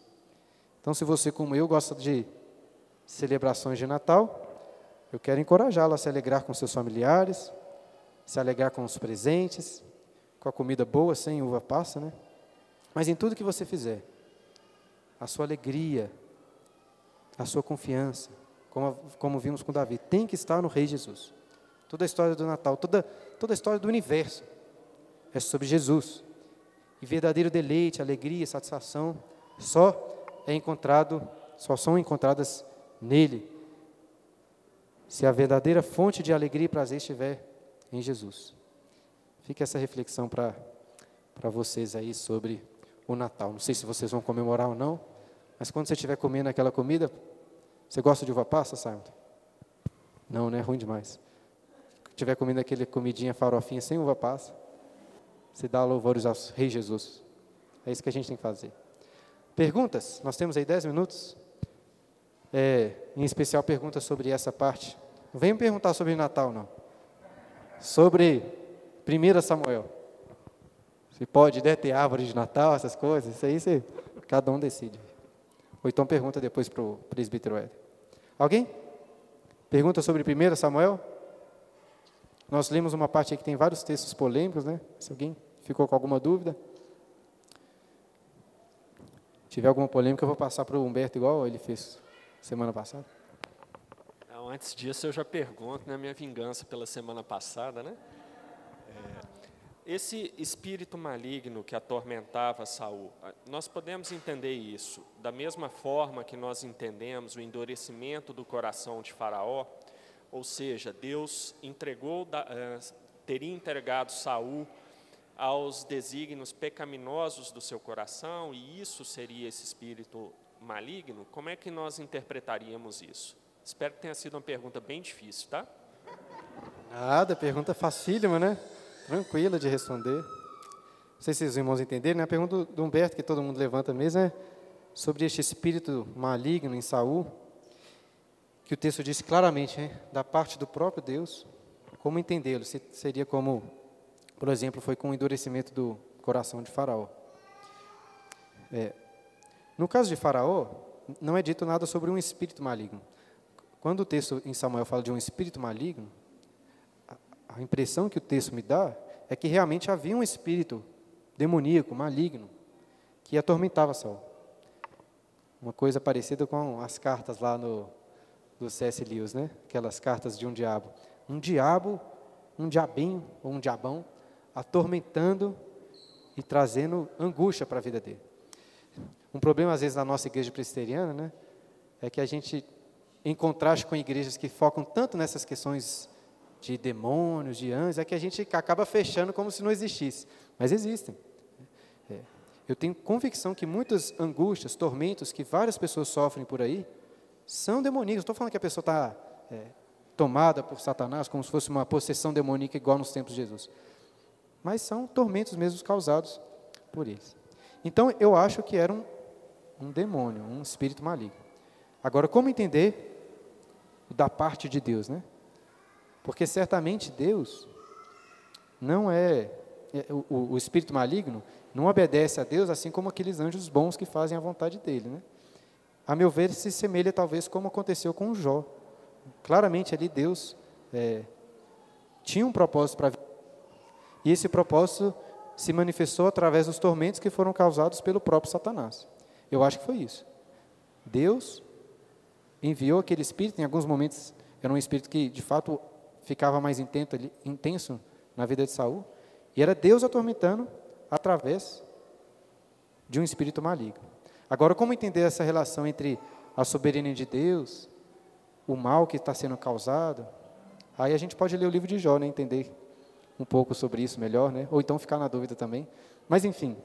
A: Então, se você, como eu, gosta de celebrações de Natal, eu quero encorajá-lo a se alegrar com seus familiares, se alegrar com os presentes, com a comida boa, sem uva passa, né? Mas em tudo que você fizer, a sua alegria, a sua confiança, como, como vimos com Davi, tem que estar no Rei Jesus. Toda a história do Natal, toda, toda a história do universo é sobre Jesus. E verdadeiro deleite, alegria, satisfação só é encontrado, só são encontradas nele. Se a verdadeira fonte de alegria e prazer estiver em Jesus. Fica essa reflexão para vocês aí sobre o Natal. Não sei se vocês vão comemorar ou não, mas quando você estiver comendo aquela comida, você gosta de uva passa, Simon? Não, né? Ruim demais. estiver comendo aquele comidinha farofinha sem uva passa, você dá louvores ao Rei Jesus. É isso que a gente tem que fazer. Perguntas? Nós temos aí 10 minutos. É, em especial, perguntas sobre essa parte. Não venham perguntar sobre Natal, não. Sobre 1 Samuel. Se pode né, ter árvore de Natal, essas coisas, isso aí você, cada um decide. Ou então pergunta depois para o presbítero Éder. Alguém? Pergunta sobre 1 Samuel? Nós lemos uma parte aí que tem vários textos polêmicos, né? Se alguém ficou com alguma dúvida. Se tiver alguma polêmica, eu vou passar para o Humberto igual ele fez semana passada.
B: Não, antes disso, eu já pergunto, né, minha vingança pela semana passada, né? É, esse espírito maligno que atormentava Saul, nós podemos entender isso da mesma forma que nós entendemos o endurecimento do coração de Faraó, ou seja, Deus entregou, eh, teria entregado Saul aos desígnios pecaminosos do seu coração, e isso seria esse espírito maligno, como é que nós interpretaríamos isso? Espero que tenha sido uma pergunta bem difícil, tá?
A: Nada, pergunta facílima, né? Tranquila de responder. Não sei se os irmãos entenderam, né? A pergunta do Humberto, que todo mundo levanta mesmo, é sobre este espírito maligno em Saul que o texto disse claramente, né, da parte do próprio Deus, como entendê-lo? Se seria como, por exemplo, foi com o endurecimento do coração de Faraó. É, no caso de Faraó, não é dito nada sobre um espírito maligno. Quando o texto em Samuel fala de um espírito maligno, a, impressão que o texto me dá é que realmente havia um espírito demoníaco, maligno, que atormentava Saul. Uma coisa parecida com as cartas lá no do C.S. Lewis, né? Aquelas cartas de um diabo. Um diabo, um diabinho ou um diabão atormentando e trazendo angústia para a vida dele. Um problema às vezes na nossa igreja presbiteriana, né, é que a gente em contraste com igrejas que focam tanto nessas questões de demônios, de anjos, é que a gente acaba fechando como se não existisse. Mas existem. É. Eu tenho convicção que muitas angústias, tormentos que várias pessoas sofrem por aí, são demoníacos. Estou falando que a pessoa está é, tomada por Satanás, como se fosse uma possessão demoníaca igual nos tempos de Jesus. Mas são tormentos mesmos causados por eles. Então, eu acho que era um, um demônio, um espírito maligno. Agora, como entender da parte de Deus, né? Porque certamente Deus não é, é o, o, espírito maligno não obedece a Deus assim como aqueles anjos bons que fazem a vontade dele, né? a meu ver, se semelha talvez como aconteceu com Jó. Claramente ali Deus é, tinha um propósito para e esse propósito se manifestou através dos tormentos que foram causados pelo próprio Satanás. Eu acho que foi isso. Deus enviou aquele espírito, em alguns momentos era um espírito que de fato ficava mais intenso na vida de Saul, e era Deus atormentando através de um espírito maligno. Agora, como entender essa relação entre a soberania de Deus, o mal que está sendo causado? Aí a gente pode ler o livro de Jó, né, entender um pouco sobre isso melhor, né? ou então ficar na dúvida também. Mas, enfim,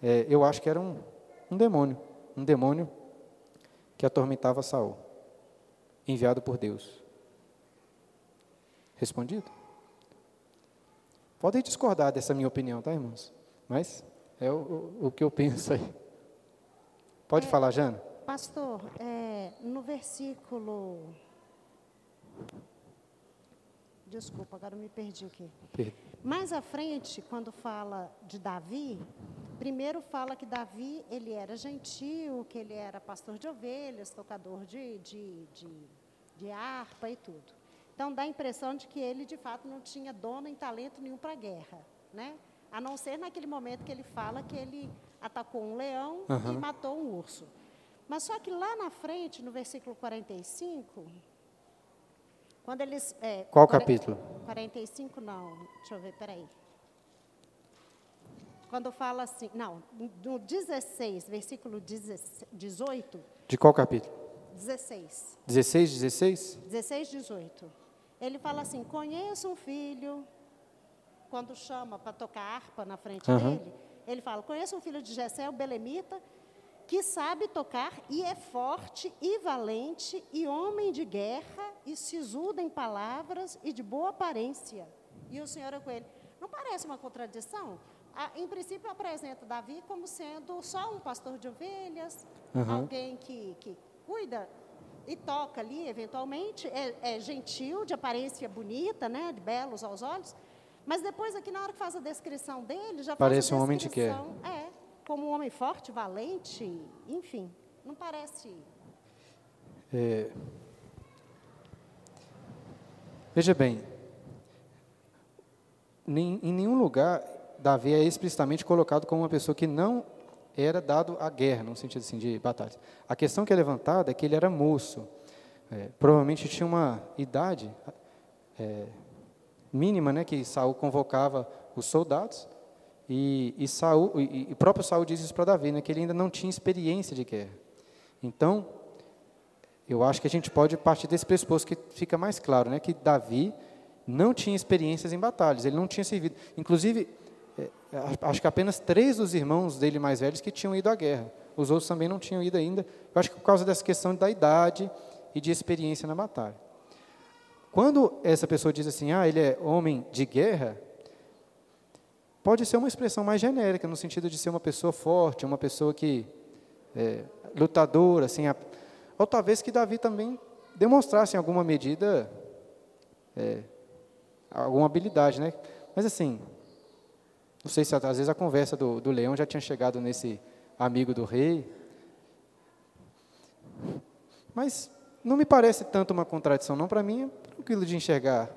A: é, eu acho que era um, um demônio, um demônio que atormentava Saul, enviado por Deus. Respondido? Podem discordar dessa minha opinião, tá, irmãos? Mas é o, o, o que eu penso aí. Pode é, falar, Jana?
C: Pastor, é, no versículo. Desculpa, agora eu me perdi aqui. Per... Mais à frente, quando fala de Davi, primeiro fala que Davi ele era gentil, que ele era pastor de ovelhas, tocador de, de, de, de harpa e tudo. Então dá a impressão de que ele de fato não tinha dom nem talento nenhum para a guerra, né? A não ser naquele momento que ele fala que ele atacou um leão uhum. e matou um urso. Mas só que lá na frente, no versículo 45, quando eles. É,
A: Qual 40, capítulo?
C: 45, não. Deixa eu ver, peraí. Quando fala assim. Não, no 16, versículo 18.
A: De qual capítulo?
C: 16.
A: 16, 16?
C: 16, 18. Ele fala assim: conheça um filho, quando chama para tocar harpa na frente uhum. dele ele fala: Conheço um filho de Jessé, o Belemita, que sabe tocar e é forte e valente e homem de guerra e sisudo em palavras e de boa aparência. E o Senhor é com ele. Não parece uma contradição? em princípio, apresenta Davi como sendo só um pastor de ovelhas, uhum. alguém que, que cuida e toca ali, eventualmente, é, é, gentil, de aparência bonita, né, de belos aos olhos, mas depois aqui na hora que faz a descrição dele, já
A: parece um homem de guerra.
C: É, como um homem forte, valente, enfim, não parece.
A: É... Veja bem, em nenhum lugar Davi é explicitamente colocado como uma pessoa que não era dado à guerra, no sentido assim, de batalhas. A questão que é levantada é que ele era moço. É, provavelmente tinha uma idade é, mínima, né, que Saul convocava os soldados e, e Saul e, e próprio Saul diz isso para Davi, né, que ele ainda não tinha experiência de guerra. Então, eu acho que a gente pode partir desse pressuposto que fica mais claro, né, que Davi não tinha experiências em batalhas, ele não tinha servido. Inclusive, acho que apenas três dos irmãos dele mais velhos que tinham ido à guerra. Os outros também não tinham ido ainda. Eu acho que por causa dessa questão da idade e de experiência na batalha. Quando essa pessoa diz assim, ah, ele é homem de guerra, pode ser uma expressão mais genérica, no sentido de ser uma pessoa forte, uma pessoa que é, lutadora, assim, ou talvez que Davi também demonstrasse em alguma medida é, alguma habilidade, né? Mas assim, não sei se às vezes a conversa do, do leão já tinha chegado nesse amigo do rei. Mas não me parece tanto uma contradição, não. Para mim é tranquilo de enxergar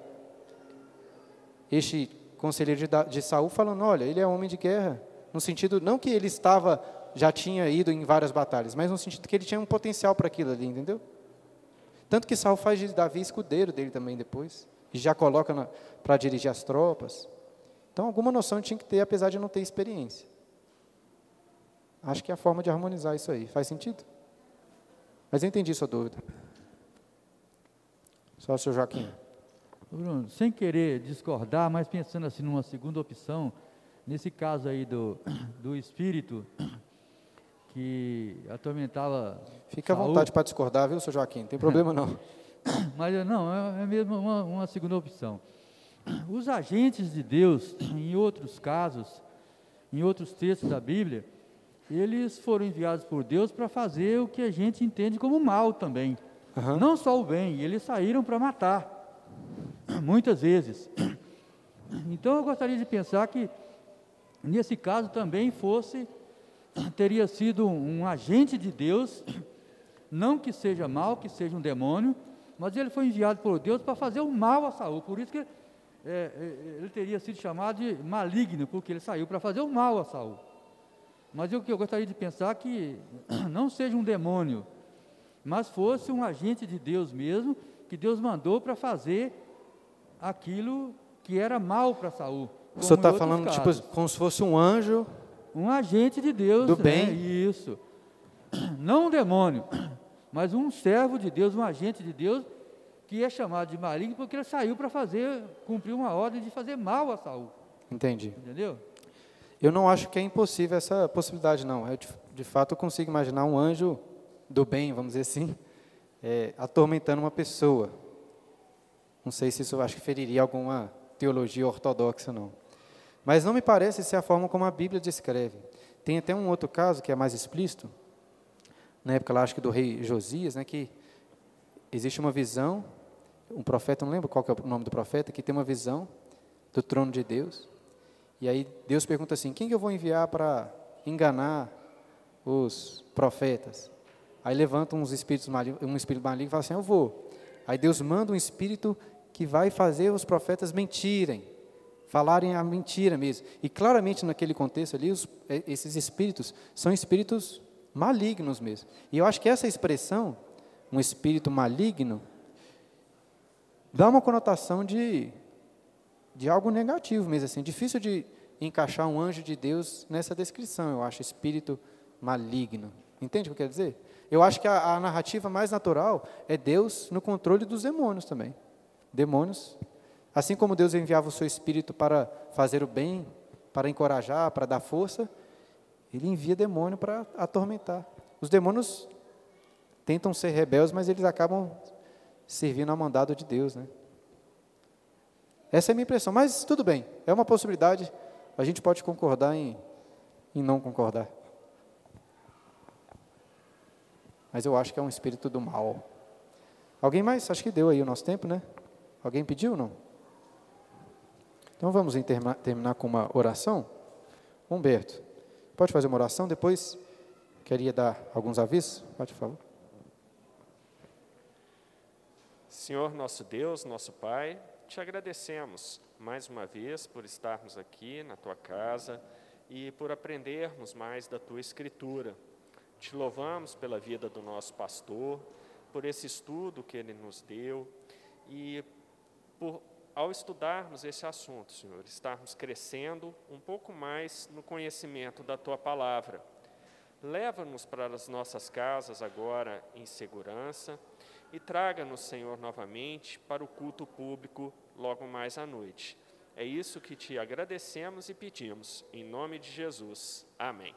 A: este conselheiro de, de Saul falando: olha, ele é homem de guerra. No sentido, não que ele estava, já tinha ido em várias batalhas, mas no sentido que ele tinha um potencial para aquilo ali, entendeu? Tanto que Saul faz de Davi escudeiro dele também depois. E já coloca para dirigir as tropas. Então, alguma noção tinha que ter, apesar de não ter experiência. Acho que é a forma de harmonizar isso aí. Faz sentido? Mas eu entendi sua dúvida. Só o senhor Joaquim.
D: Bruno, sem querer discordar, mas pensando assim numa segunda opção, nesse caso aí do, do espírito que atormentava.
A: Fica à vontade para discordar, viu, senhor Joaquim? Não tem problema não.
D: mas não, é, é mesmo uma, uma segunda opção. Os agentes de Deus, em outros casos, em outros textos da Bíblia, eles foram enviados por Deus para fazer o que a gente entende como mal também. Uhum. Não só o bem, eles saíram para matar, muitas vezes. Então eu gostaria de pensar que, nesse caso também fosse, teria sido um agente de Deus, não que seja mal, que seja um demônio, mas ele foi enviado por Deus para fazer o mal a Saul. Por isso que é, é, ele teria sido chamado de maligno, porque ele saiu para fazer o mal a Saul. Mas o que eu gostaria de pensar que não seja um demônio, mas fosse um agente de Deus mesmo, que Deus mandou para fazer aquilo que era mal para Saul.
A: O senhor está falando tipo, como se fosse um anjo.
D: Um agente de Deus.
A: Do bem.
D: Né? Isso. Não um demônio, mas um servo de Deus, um agente de Deus, que é chamado de maligno porque ele saiu para fazer, cumprir uma ordem de fazer mal a Saul.
A: Entendi.
D: Entendeu?
A: Eu não acho que é impossível essa possibilidade, não. Eu, de, de fato, eu consigo imaginar um anjo do bem, vamos dizer assim, é, atormentando uma pessoa. Não sei se isso acho que feriria alguma teologia ortodoxa, não. Mas não me parece ser a forma como a Bíblia descreve. Tem até um outro caso que é mais explícito, na época lá, acho que do rei Josias, né, que existe uma visão um profeta, não lembro qual é o nome do profeta, que tem uma visão do trono de Deus. E aí Deus pergunta assim: quem que eu vou enviar para enganar os profetas? Aí levanta uns espíritos malignos, um espírito maligno e fala assim: eu vou. Aí Deus manda um espírito que vai fazer os profetas mentirem, falarem a mentira mesmo. E claramente naquele contexto ali, os, é, esses espíritos são espíritos malignos mesmo. E eu acho que essa expressão, um espírito maligno, dá uma conotação de, de algo negativo mesmo, assim, difícil de encaixar um anjo de Deus nessa descrição, eu acho, espírito maligno. Entende o que eu quero dizer? Eu acho que a, a narrativa mais natural é Deus no controle dos demônios também. Demônios, assim como Deus enviava o seu espírito para fazer o bem, para encorajar, para dar força, ele envia demônio para atormentar. Os demônios tentam ser rebeldes, mas eles acabam servindo ao mandado de Deus, né? Essa é a minha impressão, mas tudo bem, é uma possibilidade, a gente pode concordar em, em não concordar. Mas eu acho que é um espírito do mal. Alguém mais? Acho que deu aí o nosso tempo, né? Alguém pediu ou não? Então vamos terminar com uma oração? Humberto, pode fazer uma oração? Depois queria dar alguns avisos? Pode falar.
B: Senhor nosso Deus, nosso Pai, te agradecemos mais uma vez por estarmos aqui na tua casa e por aprendermos mais da tua Escritura. Te louvamos pela vida do nosso pastor, por esse estudo que ele nos deu e por, ao estudarmos esse assunto, Senhor, estarmos crescendo um pouco mais no conhecimento da tua palavra. Leva-nos para as nossas casas agora em segurança e traga-nos, Senhor, novamente para o culto público logo mais à noite. É isso que te agradecemos e pedimos, em nome de Jesus. Amém.